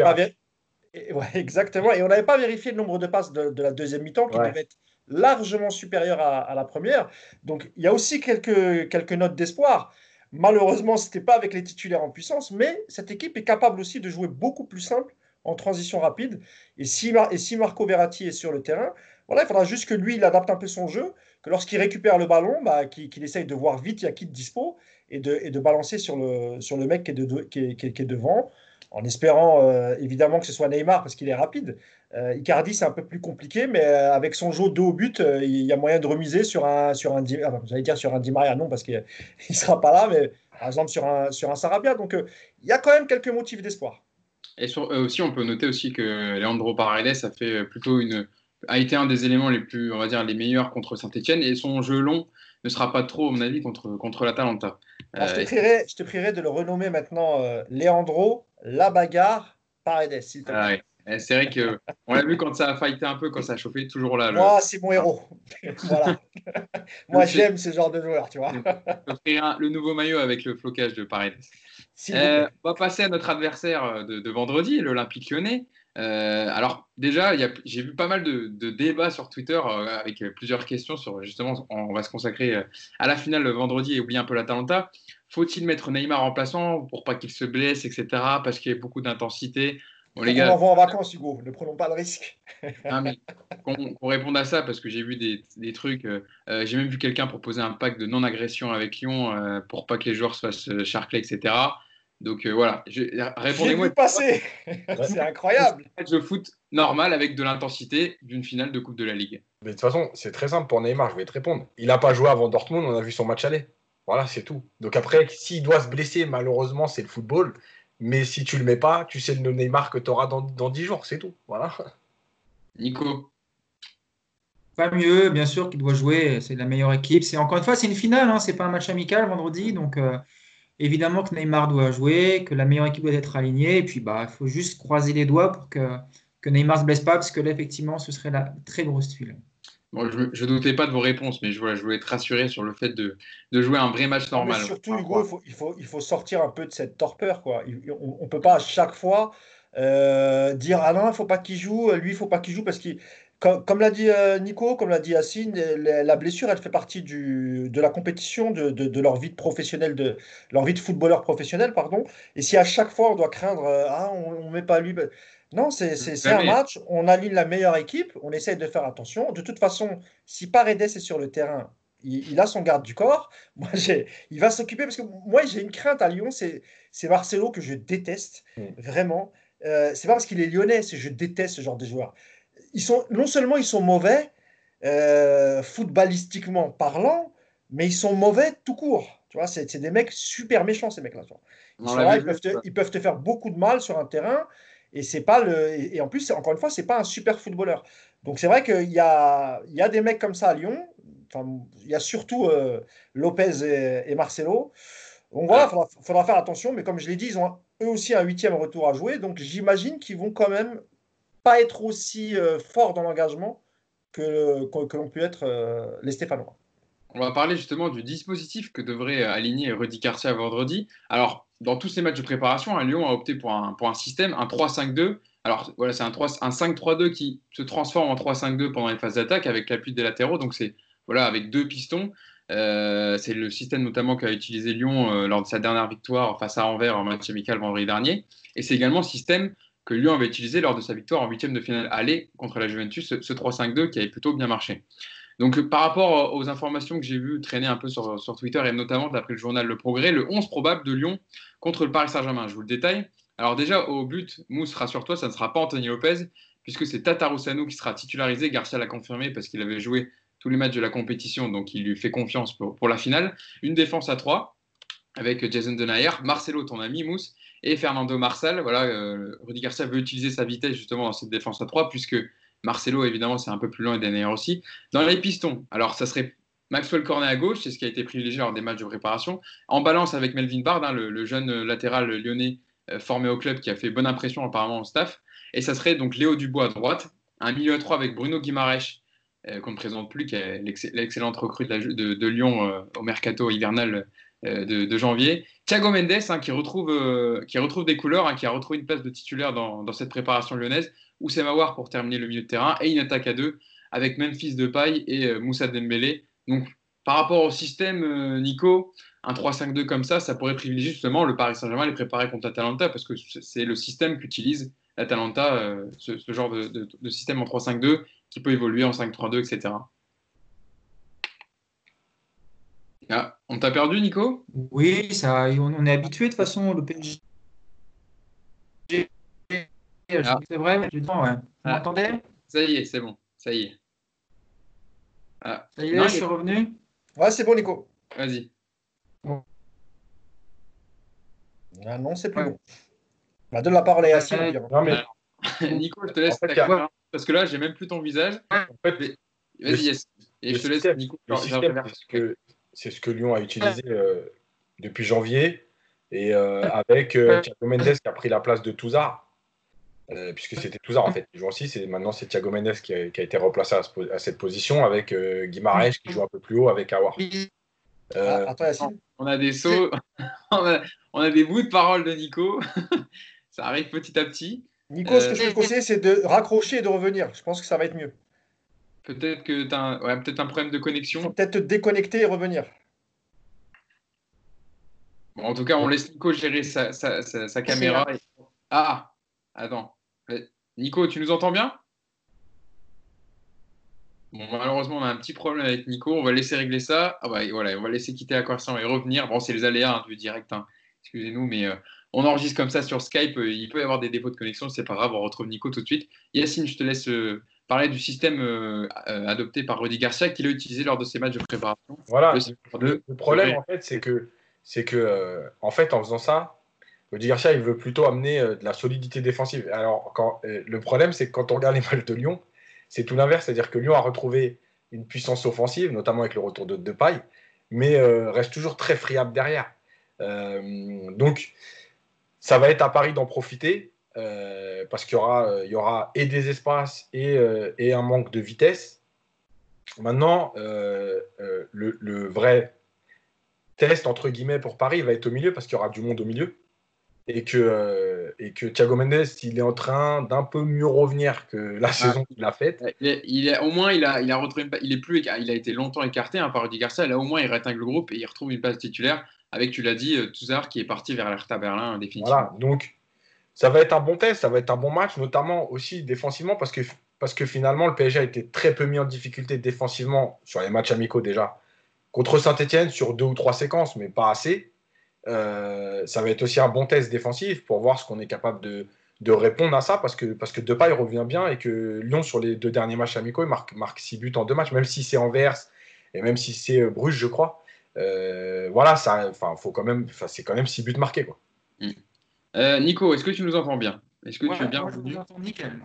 ouais, exactement. Et on n'avait pas vérifié le nombre de passes de, la deuxième mi-temps qui devait être largement supérieure à, la première. Donc il y a aussi quelques, quelques notes d'espoir. Malheureusement, ce n'était pas avec les titulaires en puissance, mais cette équipe est capable aussi de jouer beaucoup plus simple en transition rapide. Et si, et si Marco Verratti est sur le terrain, voilà, il faudra juste que lui, il adapte un peu son jeu, que lorsqu'il récupère le ballon, bah, qu'il essaye de voir vite il y a qui de dispo et de, et de balancer sur le, sur le mec qui est, de, qui est, qui est devant, en espérant euh, évidemment que ce soit Neymar parce qu'il est rapide. Euh, Icardi, c'est un peu plus compliqué, mais euh, avec son jeu de haut but, il y a moyen de remiser sur un, sur un, ah, j'allais dire sur un Di Maria, non, parce qu'il ne sera pas là, mais par exemple sur un, sur un Sarabia. Donc, il y a quand même quelques motifs d'espoir. Et aussi, on peut noter aussi que Leandro Paredes a fait plutôt une, a été un des éléments les plus, on va dire, les meilleurs contre Saint-Etienne, et son jeu long ne sera pas trop, à mon avis, contre, contre l'Atalanta. je, te prierai, je te prierai de le renommer maintenant Leandro La Bagarre Paredes, s'il te plaît. Ah eh, c'est vrai qu'on l'a vu quand ça a fighté un peu, quand ça a chauffé, toujours là. Moi, c'est mon héros. voilà. Moi, j'aime ce genre de joueur, tu vois. le nouveau maillot avec le flocage de Paredes. Euh, on va passer à notre adversaire euh, de, vendredi, l'Olympique lyonnais. Euh, alors déjà, j'ai vu pas mal de, débats sur Twitter avec plusieurs questions sur justement, on va se consacrer à la finale le vendredi et oublier un peu la Talenta. Faut-il mettre Neymar en plaçant pour pas qu'il se blesse, etc. Parce qu'il y a beaucoup d'intensité? Bon, les gars, on en vacances, Hugo. Ne prenons pas le risque. qu'on réponde à ça, parce que j'ai vu des, trucs. Euh, euh, j'ai même vu quelqu'un proposer un pack de non-agression avec Lyon euh, pour pas que les joueurs soient charclés, etc. Donc voilà, répondez-moi. J'ai passer. C'est incroyable. Match de foot normal avec de l'intensité d'une finale de Coupe de la Ligue. Mais de toute façon, c'est très simple pour Neymar. Je vais te répondre. Il n'a pas joué avant Dortmund. On a vu son match aller. Voilà, c'est tout. Donc après, s'il doit se blesser, malheureusement, c'est le football. Mais si tu le mets pas, tu sais le Neymar que tu auras dans, dans 10 jours, c'est tout. Voilà. Nico Pas mieux, bien sûr qu'il doit jouer, c'est la meilleure équipe. C'est encore une fois, c'est une finale, hein, c'est pas un match amical vendredi, donc euh, évidemment que Neymar doit jouer, que la meilleure équipe doit être alignée, et puis bah il faut juste croiser les doigts pour que, que Neymar se blesse pas, parce que là effectivement ce serait la très grosse tuile je ne doutais pas de vos réponses, mais je, je voulais être rassuré sur le fait de, de jouer un vrai match normal. surtout, Hugo, il faut, il, faut, il faut, sortir un peu de cette torpeur. Quoi. On ne peut pas à chaque fois euh, dire Ah non, il ne faut pas qu'il joue, lui, il ne faut pas qu'il joue, parce que, comme, comme l'a dit euh, Nico, comme l'a dit Yacine, la blessure, elle fait partie du, de la compétition, de, de, de, leur vie de professionnel, de leur vie de footballeur professionnel, pardon. Et si à chaque fois on doit craindre euh, Ah, on ne met pas lui. Ben, non, c'est un match, on aligne la meilleure équipe, on essaye de faire attention. De toute façon, si Paredes est sur le terrain, il, a son garde du corps. Moi, il va s'occuper parce que moi, j'ai une crainte à Lyon, c'est Marcelo que je déteste, mm. vraiment. Euh, c'est pas parce qu'il est lyonnais, c'est je déteste ce genre de joueurs. Ils sont, non seulement ils sont mauvais, euh, footballistiquement parlant, mais ils sont mauvais tout court. Tu vois, c'est des mecs super méchants, ces mecs-là. Ils, ils, peuvent te faire beaucoup de mal sur un terrain. Et c'est pas le et en plus encore une fois c'est pas un super footballeur. Donc c'est vrai qu'il y a il y a des mecs comme ça à Lyon. Enfin, il y a surtout euh, Lopez et, Marcelo. Donc voilà, il faudra, faire attention. Mais comme je l'ai dit, ils ont eux aussi un huitième retour à jouer. Donc j'imagine qu'ils vont quand même pas être aussi euh, forts dans l'engagement que, que, l'ont pu être euh, les Stéphanois. On va parler justement du dispositif que devrait aligner Rudy Garcia vendredi. Alors, dans tous ces matchs de préparation, hein, Lyon a opté pour un, pour un système, un 3-5-2. Alors voilà, c'est un, un 5-3-2 qui se transforme en 3-5-2 pendant les phases d'attaque avec l'appui des latéraux. Donc c'est voilà, avec deux pistons. Euh, c'est le système notamment qu'a utilisé Lyon euh, lors de sa dernière victoire face à Anvers en match amical vendredi dernier. Et c'est également le système que Lyon avait utilisé lors de sa victoire en huitième de finale aller contre la Juventus, ce, 3-5-2 qui avait plutôt bien marché. Donc par rapport aux informations que j'ai vues traîner un peu sur, sur Twitter et notamment d'après le journal Le Progrès, le 11 probable de Lyon contre le Paris Saint-Germain. Je vous le détaille. Alors déjà au but, Mousse, rassure-toi, ça ne sera pas Anthony Lopez puisque c'est Tatarusanu qui sera titularisé. Garcia l'a confirmé parce qu'il avait joué tous les matchs de la compétition, donc il lui fait confiance pour, pour la finale. Une défense à 3 avec Jason Denayer, Marcelo, ton ami Mousse, et Fernando Marsal. Voilà, euh, Rudy Garcia veut utiliser sa vitesse justement dans cette défense à 3, puisque Marcelo, évidemment, c'est un peu plus lent et Denayer aussi. Dans les pistons, alors ça serait Maxwell Cornet à gauche, c'est ce qui a été privilégié lors des matchs de préparation, en balance avec Melvin Bard, hein, le, jeune latéral lyonnais euh, formé au club qui a fait bonne impression apparemment au staff. Et ça serait donc Léo Dubois à droite, un milieu à 3 avec Bruno Guimaraes, euh, qu'on ne présente plus, qui est l'excellente recrue de, Lyon au mercato hivernal euh, de, janvier. Thiago Mendes, hein, qui, retrouve, euh, qui retrouve des couleurs, hein, qui a retrouvé une place de titulaire dans, cette préparation lyonnaise. Oussema War pour terminer le milieu de terrain. Et une attaque à deux avec Memphis Depay et euh, Moussa Dembélé. Donc, par rapport au système, Nico, un 3-5-2 comme ça, ça pourrait privilégier justement le Paris Saint-Germain les préparer contre Atalanta parce que c'est le système qu'utilise l'Atalanta, ce, genre de système en 3-5-2 qui peut évoluer en 5-3-2, etc. Ah, on t'a perdu, Nico? Oui, ça, on, est habitué de toute façon, le PSG. Ah. C'est vrai, je ouais. Vous ah. m'entendez? Ça y est, c'est bon, ça y est. Ah. Ça y est, je suis revenu? Ouais, c'est bon, Nico. Vas-y. Ah non, c'est plus bon. Bah, donne la parole à Yassine. Non, mais... Nico, je te laisse parce que là, j'ai même plus ton visage. En fait, Vas-y, Yassine. Et je te laisse, Nico. que c'est ce que Lyon a utilisé euh, depuis janvier. Et euh, avec euh, Thiago Mendes qui a pris la place de Touzard, puisque c'était Touzard en fait qui joue aussi. Maintenant, c'est Thiago Mendes qui a, été replacé à, cette position avec Guimarães qui joue un peu plus haut avec Awar. Ah, on a des sauts, on, a, des bouts de parole de Nico. ça arrive petit à petit. Nico, ce que je peux te conseiller, c'est de raccrocher et de revenir. Je pense que ça va être mieux. Peut-être que tu as un, peut-être un problème de connexion. Peut-être te déconnecter et revenir. en tout cas, on laisse Nico gérer sa, caméra. Ah, attends. Nico, tu nous entends bien? Bon, malheureusement, on a un petit problème avec Nico. On va laisser régler ça. Ah bah, voilà, on va laisser quitter la conversation et revenir. Bon, c'est les aléas hein, du direct. Hein. Excusez-nous, mais euh, on enregistre comme ça sur Skype. Euh, il peut y avoir des défauts de connexion. C'est pas grave. On retrouve Nico tout de suite. Yacine, je te laisse euh, parler du système euh, euh, adopté par Rudy Garcia qu'il a utilisé lors de ses matchs de préparation. Voilà. Le, problème, en fait, c'est que, c'est que euh, en fait, en faisant ça, Rudy Garcia, il veut plutôt amener de la solidité défensive. Alors, quand, le problème, c'est que quand on regarde les matchs de Lyon, c'est tout l'inverse. C'est-à-dire que Lyon a retrouvé une puissance offensive, notamment avec le retour de Depay, mais reste toujours très friable derrière. donc, ça va être à Paris d'en profiter. Euh, parce qu'il y aura, euh, il y aura et des espaces et, euh, et un manque de vitesse. Maintenant, le, le, vrai test, entre guillemets, pour Paris va être au milieu parce qu'il y aura du monde au milieu. Et que, et que Thiago Mendes, il est en train d'un peu mieux revenir que la ah. saison qu'il a faite. Il est, au moins, il a, il a retrouvé, il est plus, il a été longtemps écarté hein, par Rudy Garcia. Là, au moins, il réintègre le groupe et il retrouve une place titulaire avec, tu l'as dit, Touzard qui est parti vers l'Hertha Berlin définitivement. Voilà, donc ça va être un bon test, ça va être un bon match, notamment aussi défensivement, parce que, parce que finalement, le PSG a été très peu mis en difficulté défensivement sur les matchs amicaux déjà. Contre Saint-Etienne, sur deux ou trois séquences, mais pas assez. Euh, ça va être aussi un bon test défensif pour voir ce qu'on est capable de, de, répondre à ça, parce que, parce que Depay revient bien et que Lyon, sur les deux derniers matchs amicaux, il marque, marque six buts en deux matchs, même si c'est Anvers et même si c'est euh, Bruges, je crois. Euh, voilà, c'est quand même six buts marqués. Quoi. Euh, Nico, est-ce que tu nous entends bien? Est-ce que tu es bien Je vous entends nickel.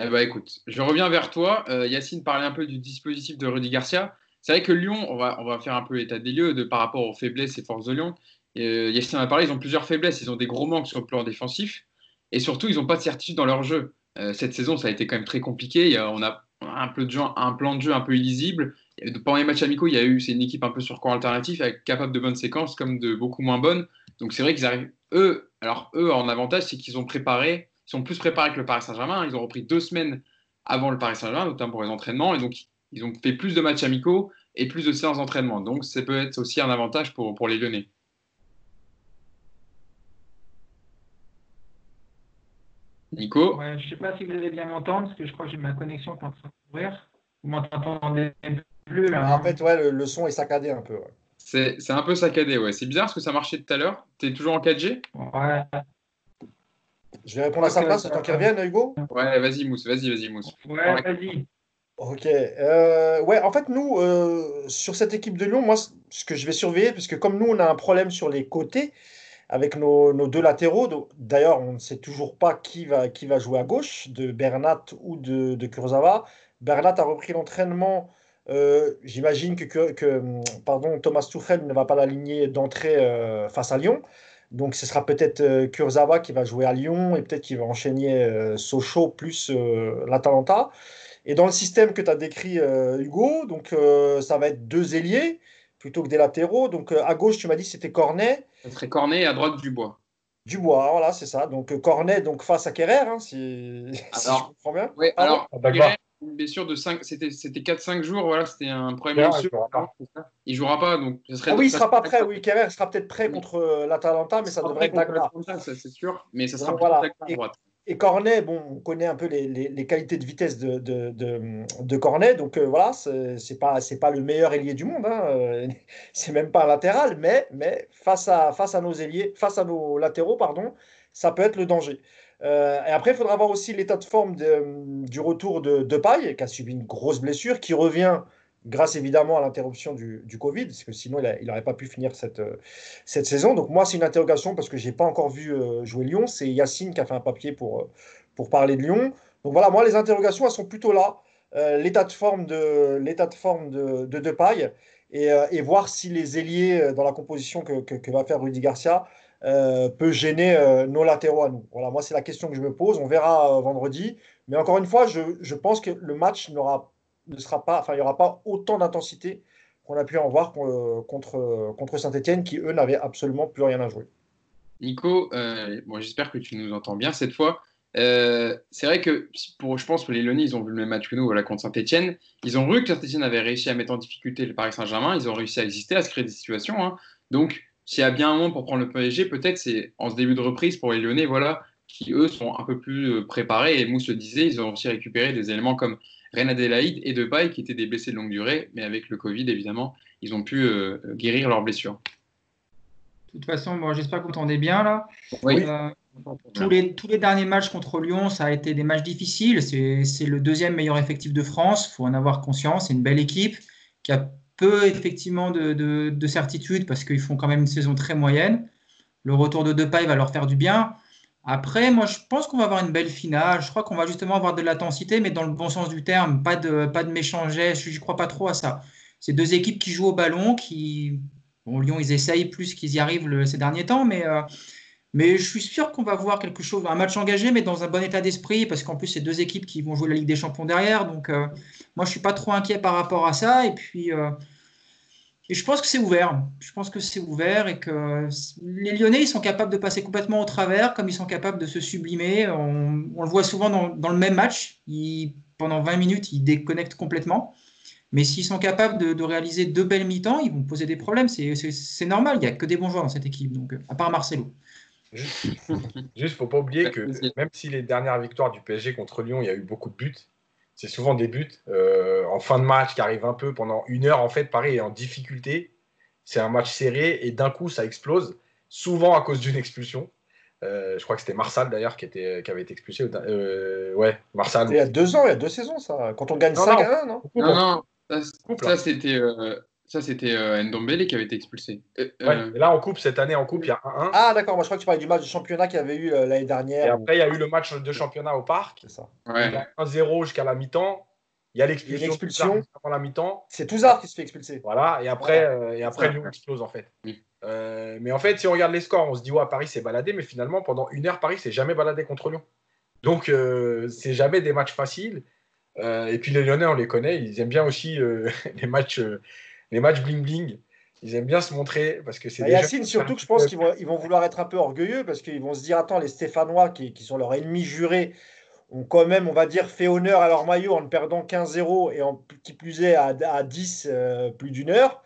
Eh ben, écoute, je reviens vers toi. Euh, Yacine parlait un peu du dispositif de Rudy Garcia. C'est vrai que Lyon, on va, on va faire un peu l'état des lieux de, par rapport aux faiblesses et forces de Lyon. Euh, Yacine en a parlé, ils ont plusieurs faiblesses. Ils ont des gros manques sur le plan défensif. Et surtout, ils n'ont pas de certitude dans leur jeu. cette saison, ça a été quand même très compliqué. on a un, peu de un plan de jeu un peu illisible. Pendant les matchs amicaux, il y a eu, c'est une équipe un peu sur cours alternatif, capable de bonnes séquences comme de beaucoup moins bonnes. Donc c'est vrai qu'ils arrivent, eux, alors eux, en avantage, c'est qu'ils ont préparé, ils sont plus préparés que le Paris Saint-Germain. Ils ont repris deux semaines avant le Paris Saint-Germain, notamment pour les entraînements, et donc ils ont fait plus de matchs amicaux et plus de séances d'entraînement. Donc ça peut être aussi un avantage pour, pour les Lyonnais. Nico? Je ne sais pas si vous allez bien m'entendre, parce que je crois que j'ai ma connexion qui est en train de courir. Vous m'entendez plus là En fait, ouais, le, son est saccadé un peu. C'est un peu saccadé, ouais. C'est bizarre parce que ça marchait tout à l'heure. Tu es toujours en 4G Ouais. Je vais répondre à sa place, c'est toi qui reviens, Hugo? Ouais, vas-y, Mousse, vas-y, vas-y, Mousse. Ouais, vas-y. Ok. Euh, ouais, en fait, nous, euh, sur cette équipe de Lyon, moi, ce que je vais surveiller, parce que comme nous, on a un problème sur les côtés avec nos, deux latéraux, d'ailleurs, on ne sait toujours pas qui va, qui va jouer à gauche, de Bernat ou de, de Kurzawa. Bernat a repris l'entraînement. Euh, j'imagine que, que, pardon, Thomas Tuchel ne va pas l'aligner d'entrée face à Lyon. Donc, ce sera peut-être Kurzawa qui va jouer à Lyon et peut-être qu'il va enchaîner Sochaux plus l'Atalanta. Et dans le système que tu as décrit, euh, Hugo, donc euh, ça va être deux ailiers plutôt que des latéraux. Donc euh, à gauche, tu m'as dit c'était Cornet. Ça serait Cornet et à droite Dubois. Dubois, voilà, c'est ça. Donc Cornet donc face à Kerrer, hein, si, je comprends bien. Oui, alors Kerrer, une blessure de 5, c'était 4-5 jours, voilà, c'était un problème il, jouera pas. il jouera pas, donc ça serait. Ah oui, il sera pas prêt. Oui, Kerrer sera peut-être prêt contre l'Atalanta, mais ça devrait être Dagba. C'est sûr, mais ça sera voilà. à droite. Et Cornet, bon, on connaît un peu les, les, qualités de vitesse de, de, de, Cornet, donc euh, voilà, c'est pas c'est pas le meilleur ailier du monde, hein, euh, c'est même pas un latéral, mais, mais face, à, face à nos ailiers, face à nos latéraux, pardon, ça peut être le danger. Euh, et après, il faudra voir aussi l'état de forme du retour de, de Paille, qui a subi une grosse blessure, qui revient grâce évidemment à l'interruption du, Covid, parce que sinon il n'aurait pas pu finir cette, euh, cette saison. Donc moi, c'est une interrogation parce que je n'ai pas encore vu euh, jouer Lyon. C'est Yacine qui a fait un papier pour, pour parler de Lyon. Donc voilà, moi, les interrogations, elles sont plutôt là. l'état de forme de l'état de forme de, de Depay et, voir si les ailiers dans la composition que, va faire Rudy Garcia peut gêner nos latéraux à nous. Voilà, moi, c'est la question que je me pose. On verra vendredi. Mais encore une fois, je, pense que le match ne sera pas, enfin, il n'y aura pas autant d'intensité qu'on a pu en voir contre, contre Saint-Etienne, qui eux n'avaient absolument plus rien à jouer. Nico, euh, bon, j'espère que tu nous entends bien cette fois. Euh, c'est vrai que pour, je pense que les Lyonnais, ils ont vu le même match que nous voilà, contre Saint-Etienne. Ils ont vu que Saint-Etienne avait réussi à mettre en difficulté le Paris Saint-Germain. Ils ont réussi à exister, à se créer des situations. Hein. Donc, s'il y a bien un moment pour prendre le PSG, peut-être c'est en ce début de reprise pour les Lyonnais, voilà, qui eux sont un peu plus euh, préparés. Et Mousse le disait, ils ont aussi récupéré des éléments comme Reine Adélaïde et Depay qui étaient des blessés de longue durée, mais avec le Covid, évidemment, ils ont pu euh, guérir leurs blessures. De toute façon, j'espère que vous entendez bien là. Oui. Euh, tous, les, tous les derniers matchs contre Lyon, ça a été des matchs difficiles. C'est le deuxième meilleur effectif de France. Il faut en avoir conscience. C'est une belle équipe qui a peu effectivement de, de certitude parce qu'ils font quand même une saison très moyenne. Le retour de Depay va leur faire du bien. Après, moi, je pense qu'on va avoir une belle finale. Je crois qu'on va justement avoir de l'intensité, mais dans le bon sens du terme, pas de, pas de méchant Je ne crois pas trop à ça. C'est deux équipes qui jouent au ballon, qui. Bon, Lyon, ils essayent plus qu'ils y arrivent ces derniers temps, mais, euh, mais je suis sûr qu'on va voir quelque chose, un match engagé, mais dans un bon état d'esprit, parce qu'en plus, c'est deux équipes qui vont jouer la Ligue des Champions derrière. Donc, euh, moi, je ne suis pas trop inquiet par rapport à ça. Et puis. Euh, je pense que c'est ouvert. Je pense que c'est ouvert et que les Lyonnais, ils sont capables de passer complètement au travers, comme ils sont capables de se sublimer. On, le voit souvent dans, le même match. pendant 20 minutes, ils déconnectent complètement. Mais s'ils sont capables de, réaliser deux belles mi-temps, ils vont poser des problèmes. C'est normal. Il n'y a que des bons joueurs dans cette équipe, donc à part Marcelo. Juste, il ne faut pas oublier que même si les dernières victoires du PSG contre Lyon, il y a eu beaucoup de buts, c'est souvent des buts euh, en fin de match qui arrivent un peu pendant une heure. En fait, Paris est en difficulté. C'est un match serré et d'un coup, ça explose, souvent à cause d'une expulsion. Euh, je crois que c'était Marsal d'ailleurs qui, était, qui avait été expulsé. Euh, ouais, Marsal. Il y a deux ans, il y a deux saisons, ça. Quand on gagne 5 à 1, non? Non, non, ça, c'était ça, c'était euh, Ndombele qui avait été expulsé. Euh, euh, là, en coupe, cette année, en coupe, il y a 1-1. Ah, d'accord. Moi, je crois que tu parlais du match de championnat qu'il y avait eu l'année dernière. Et après, il y a eu le match de championnat au parc. C'est ça. Ouais. Il y a 1-0 jusqu'à la mi-temps. Il y a l'expulsion avant la mi-temps. C'est Touzard qui se fait expulser. Voilà. Et après, et après Lyon explose, en fait. mais en fait, si on regarde les scores, on se dit, ouais, Paris s'est baladé. Mais finalement, pendant une heure, Paris s'est jamais baladé contre Lyon. Donc, c'est jamais des matchs faciles. et puis, les Lyonnais, on les connaît. Ils aiment bien aussi les matchs les matchs bling-bling, ils aiment bien se montrer parce que c'est. Bah, Yacine, surtout que je pense qu'ils vont, ils vont vouloir être un peu orgueilleux parce qu'ils vont se dire attends, les Stéphanois qui, qui, sont leurs ennemis jurés ont quand même, on va dire, fait honneur à leur maillot en ne perdant 15-0 et en qui plus est à, à 10 euh, plus d'une heure.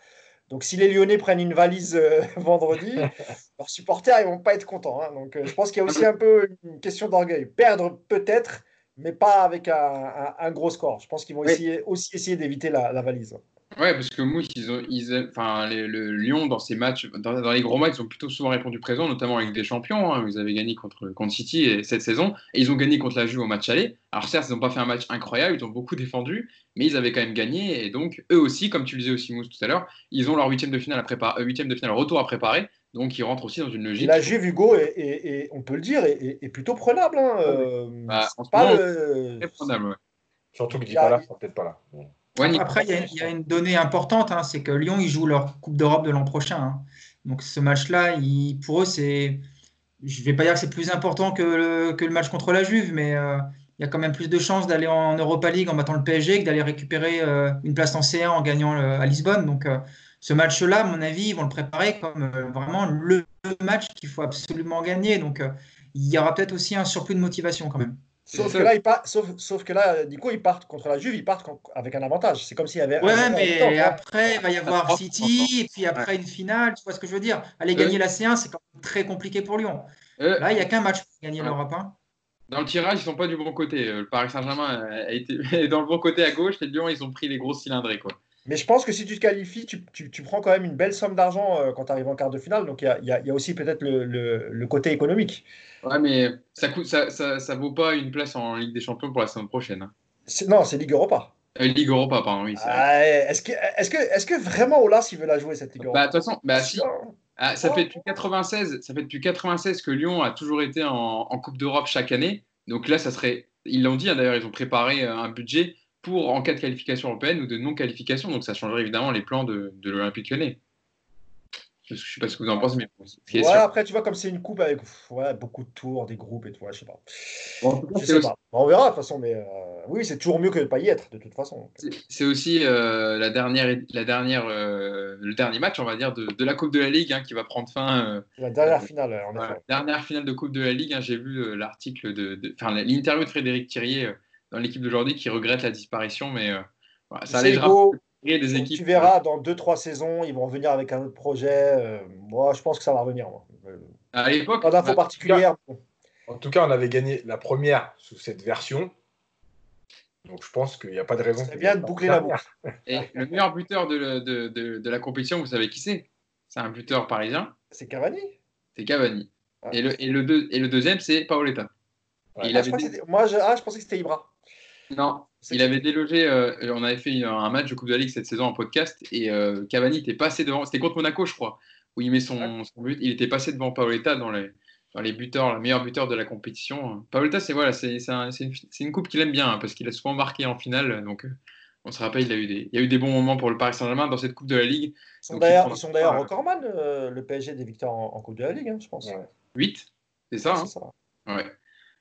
Donc, si les Lyonnais prennent une valise euh, vendredi, leurs supporters, ils vont pas être contents. hein. Donc, euh, je pense qu'il y a aussi un peu une question d'orgueil. Perdre peut-être, mais pas avec un, un- un gros score. Je pense qu'ils vont Oui. essayer, aussi essayer d'éviter la, la valise. Ouais, parce que Mousse, ils ont, ils, enfin, les- le Lyon, dans ces matchs, dans, dans les gros matchs, ils ont plutôt souvent répondu présent, notamment avec des champions. hein. Ils avaient gagné contre, contre City et- cette saison, et ils ont gagné contre la Juve au match aller. Alors certes, ils n'ont pas fait un match incroyable, ils ont beaucoup défendu, mais ils avaient quand même gagné, et donc eux aussi, comme tu le disais aussi Mousse tout à l'heure, ils ont leur huitième de finale à préparer, euh, huitième de finale retour à préparer, donc ils rentrent aussi dans une Et logique. la Juve, Hugo, est, est- est- on peut le dire, est, est- est plutôt prenable. hein. Euh, Bah, c'est en ce pas moment, le- Très prenable, ouais. Surtout que a- Dybala sera peut-être pas là. Bon. Ouais. Après, il y, a- il y a une donnée importante, hein, c'est que Lyon, ils jouent leur Coupe d'Europe de l'an prochain. hein. Donc ce match-là, pour eux, c'est, je vais pas dire que c'est plus important que le, que le match contre la Juve, mais euh, il y a quand même plus de chances d'aller en Europa League en battant le PSG que d'aller récupérer euh, une place en C1 en gagnant à Lisbonne. Donc euh, ce match-là, à mon avis, ils vont le préparer comme vraiment le match qu'il faut absolument gagner. Donc il y aura peut-être aussi un surplus de motivation quand même. Sauf que, là, ils partent, sauf, sauf que là, Nico, ils partent contre la Juve, ils partent avec un avantage. C'est comme s'il y avait Ouais, un mais temps, après, il va y avoir Ah, City, et puis après une finale, tu vois ce que je veux dire. Aller gagner la C1, c'est quand même très compliqué pour Lyon. Euh, Là, il n'y a qu'un match pour gagner Ouais. l'Europe. hein. Dans le tirage, ils sont pas du bon côté. Euh, Le Paris Saint-Germain a été est dans le bon côté à gauche, et Lyon, ils ont pris les grosses cylindrées, quoi. Mais je pense que si tu te qualifies, tu, tu- tu prends quand même une belle somme d'argent euh, quand tu arrives en quart de finale. Donc il y a, y y aussi peut-être le, le- le côté économique. Ouais, mais ça coûte, ça, ça, ça vaut pas une place en Ligue des Champions pour la saison prochaine. hein. Non, c'est Ligue Europa. Euh, Ligue Europa, pardon, oui. Ah, Est-ce que, est que, est que vraiment Olas il veut la jouer cette Ligue Bah, Europa de toute façon, bah, si. Ah, ça fait depuis 96, ça fait depuis 96 que Lyon a toujours été en, en Coupe d'Europe chaque année. Donc là, ça serait, ils l'ont dit hein, d'ailleurs, ils ont préparé euh, un budget pour en cas de qualification européenne ou de non qualification. Donc ça changerait évidemment les plans de, de l'Olympique Lyonnais. Je ne sais pas ce que vous en pensez, mais Ouais, après, tu vois, comme c'est une coupe avec ouais, beaucoup de tours, des groupes et tout, ouais, je sais pas. Bon, en tout cas, Je c'est sais aussi- pas. On verra de toute façon, mais euh, oui, c'est toujours mieux que de ne pas y être, de toute façon. C'est- aussi euh, la dernière, la dernière, euh, le dernier match, on va dire, de, de la Coupe de la Ligue hein, qui va prendre fin. euh, la dernière finale, en effet. dernière finale de Coupe de la Ligue. hein, J'ai vu euh, l'article de, de- enfin l'interview de Frédéric Thirier euh, dans l'équipe d'aujourd'hui qui regrette la disparition, mais euh, voilà, ça allégera des équipes. tu verras, dans 2-3 saisons, ils vont revenir avec un autre projet. euh, moi, je pense que ça va revenir. Moi. Euh, À l'époque, Pas d'infos bah, particulières. bon. En tout cas, on avait gagné la première sous cette version. Donc je pense qu'il n'y a pas de raison. C'est bien de boucler la dernière. et le meilleur buteur de, le- de- de- de la compétition, vous savez qui c'est? C'est un buteur parisien, C'est Cavani c'est Cavani. Ah. Et, le, et, le deux- et le deuxième, c'est Paoletta. Ouais. Ah, je Moi, je... Ah, je pensais que c'était Ibra. Non, il avait délogé. euh, on avait fait un match de Coupe de la Ligue cette saison en podcast et euh, Cavani était passé devant. C'était contre Monaco, je crois, où il met son, son but. Il était passé devant Paoletta dans les, dans les buteurs, le meilleur buteur de la compétition. Paoletta, c'est voilà, c'est c'est un- c'est une, coupe qu'il aime bien hein, parce qu'il a souvent marqué en finale. Donc, euh, on se rappelle, il a eu des, il y a eu des bons moments pour le Paris Saint-Germain dans cette Coupe de la Ligue. Ils sont d'ailleurs prend- ils sont d'ailleurs recordman, euh, le PSG des victoires en, en Coupe de la Ligue, hein, je pense. Ouais. 8, c'est ça. Ouais,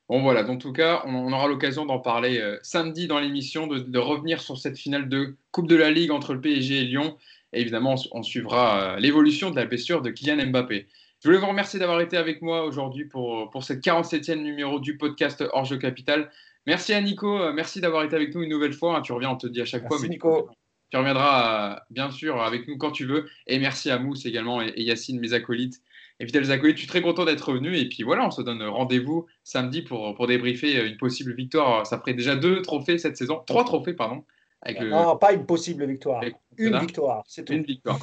Bon voilà, dans tout cas, on, on aura l'occasion d'en parler euh, samedi dans l'émission, de, de revenir sur cette finale de Coupe de la Ligue entre le PSG et Lyon. Et évidemment, on, on suivra euh, l'évolution de la blessure de Kylian Mbappé. Je voulais vous remercier d'avoir été avec moi aujourd'hui pour, pour cette 47e numéro du podcast Hors Jeu Capital. Merci à Nico, euh, merci d'avoir été avec nous une nouvelle fois. hein. Tu reviens, on te dit à chaque Merci, fois. Mais Nico. Tu reviendras bien sûr avec nous quand tu veux. Et merci à Mousse également et, et Yacine, mes acolytes et fidèles acolytes. Je suis très content d'être revenu. Et puis voilà, on se donne rendez-vous samedi pour, pour débriefer une possible victoire. Ça ferait déjà deux trophées cette saison. Trois trophées, pardon. Avec le, Non, pas une possible victoire. Une victoire, c'est tout. Une victoire.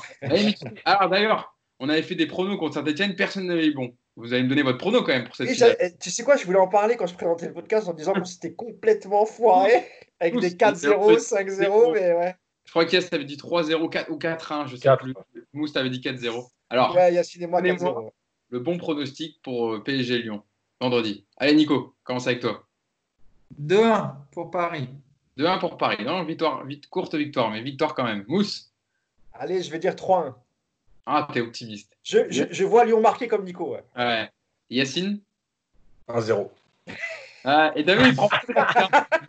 Alors d'ailleurs, on avait fait des pronos contre Saint-Etienne. Personne n'avait eu bon. Vous allez me donner votre prono quand même pour cette Et finale. ça- eh, tu sais quoi, je voulais en parler quand je présentais le podcast en disant qu'on s'était complètement foiré avec Tous, des c'est 4-0, un 5-0, mais ouais. Je crois qu'Yas t'avait dit 3-0 4 ou 4-1, je sais Quatre. plus. Mousse t'avait dit 4-0. Alors, Ouais, Yacine et moi, Donnez-moi. 4-0. le bon pronostic pour euh, PSG Lyon vendredi. Allez Nico, commence avec toi. 2-1 pour Paris. 2-1 pour Paris. Non, victoire, vite, courte victoire, mais victoire quand même. Mousse. Allez, je vais dire 3-1. Ah, t'es optimiste. Je, je, je vois Lyon marquer comme Nico. Ouais. Ouais. Yacine? 1-0. Ah, Et il prend risque, hein.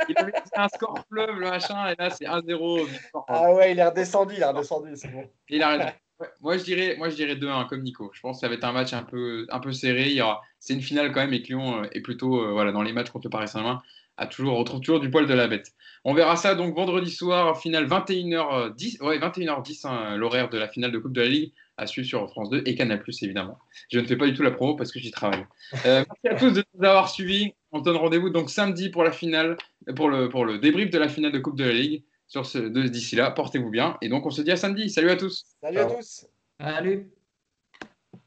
Il avait dit un score fleuve, le machin, et là c'est 1-0. victoire. Ah ouais, il est redescendu, il est redescendu, c'est bon. Il a raison. Ouais, moi, je dirais, moi, je dirais 2-1 comme Nico. Je pense que ça va être un match un peu, un peu serré. Il y aura, c'est une finale quand même et que Lyon euh, est plutôt euh, voilà, dans les matchs contre le Paris Saint-Germain a toujours, retrouve toujours du poil de la bête. On verra ça donc vendredi soir, finale 21h10, ouais, 21h10, hein, l'horaire de la finale de Coupe de la Ligue, à suivre sur France 2 et Canal+, évidemment. Je ne fais pas du tout la promo parce que j'y travaille. Euh, merci à tous de nous avoir suivis. On donne rendez-vous donc samedi pour la finale, pour le, pour le débrief de la finale de Coupe de la Ligue. Sur ce, d'ici là, portez-vous bien. Et donc, on se dit à samedi. Salut à tous. Salut à tous. Salut.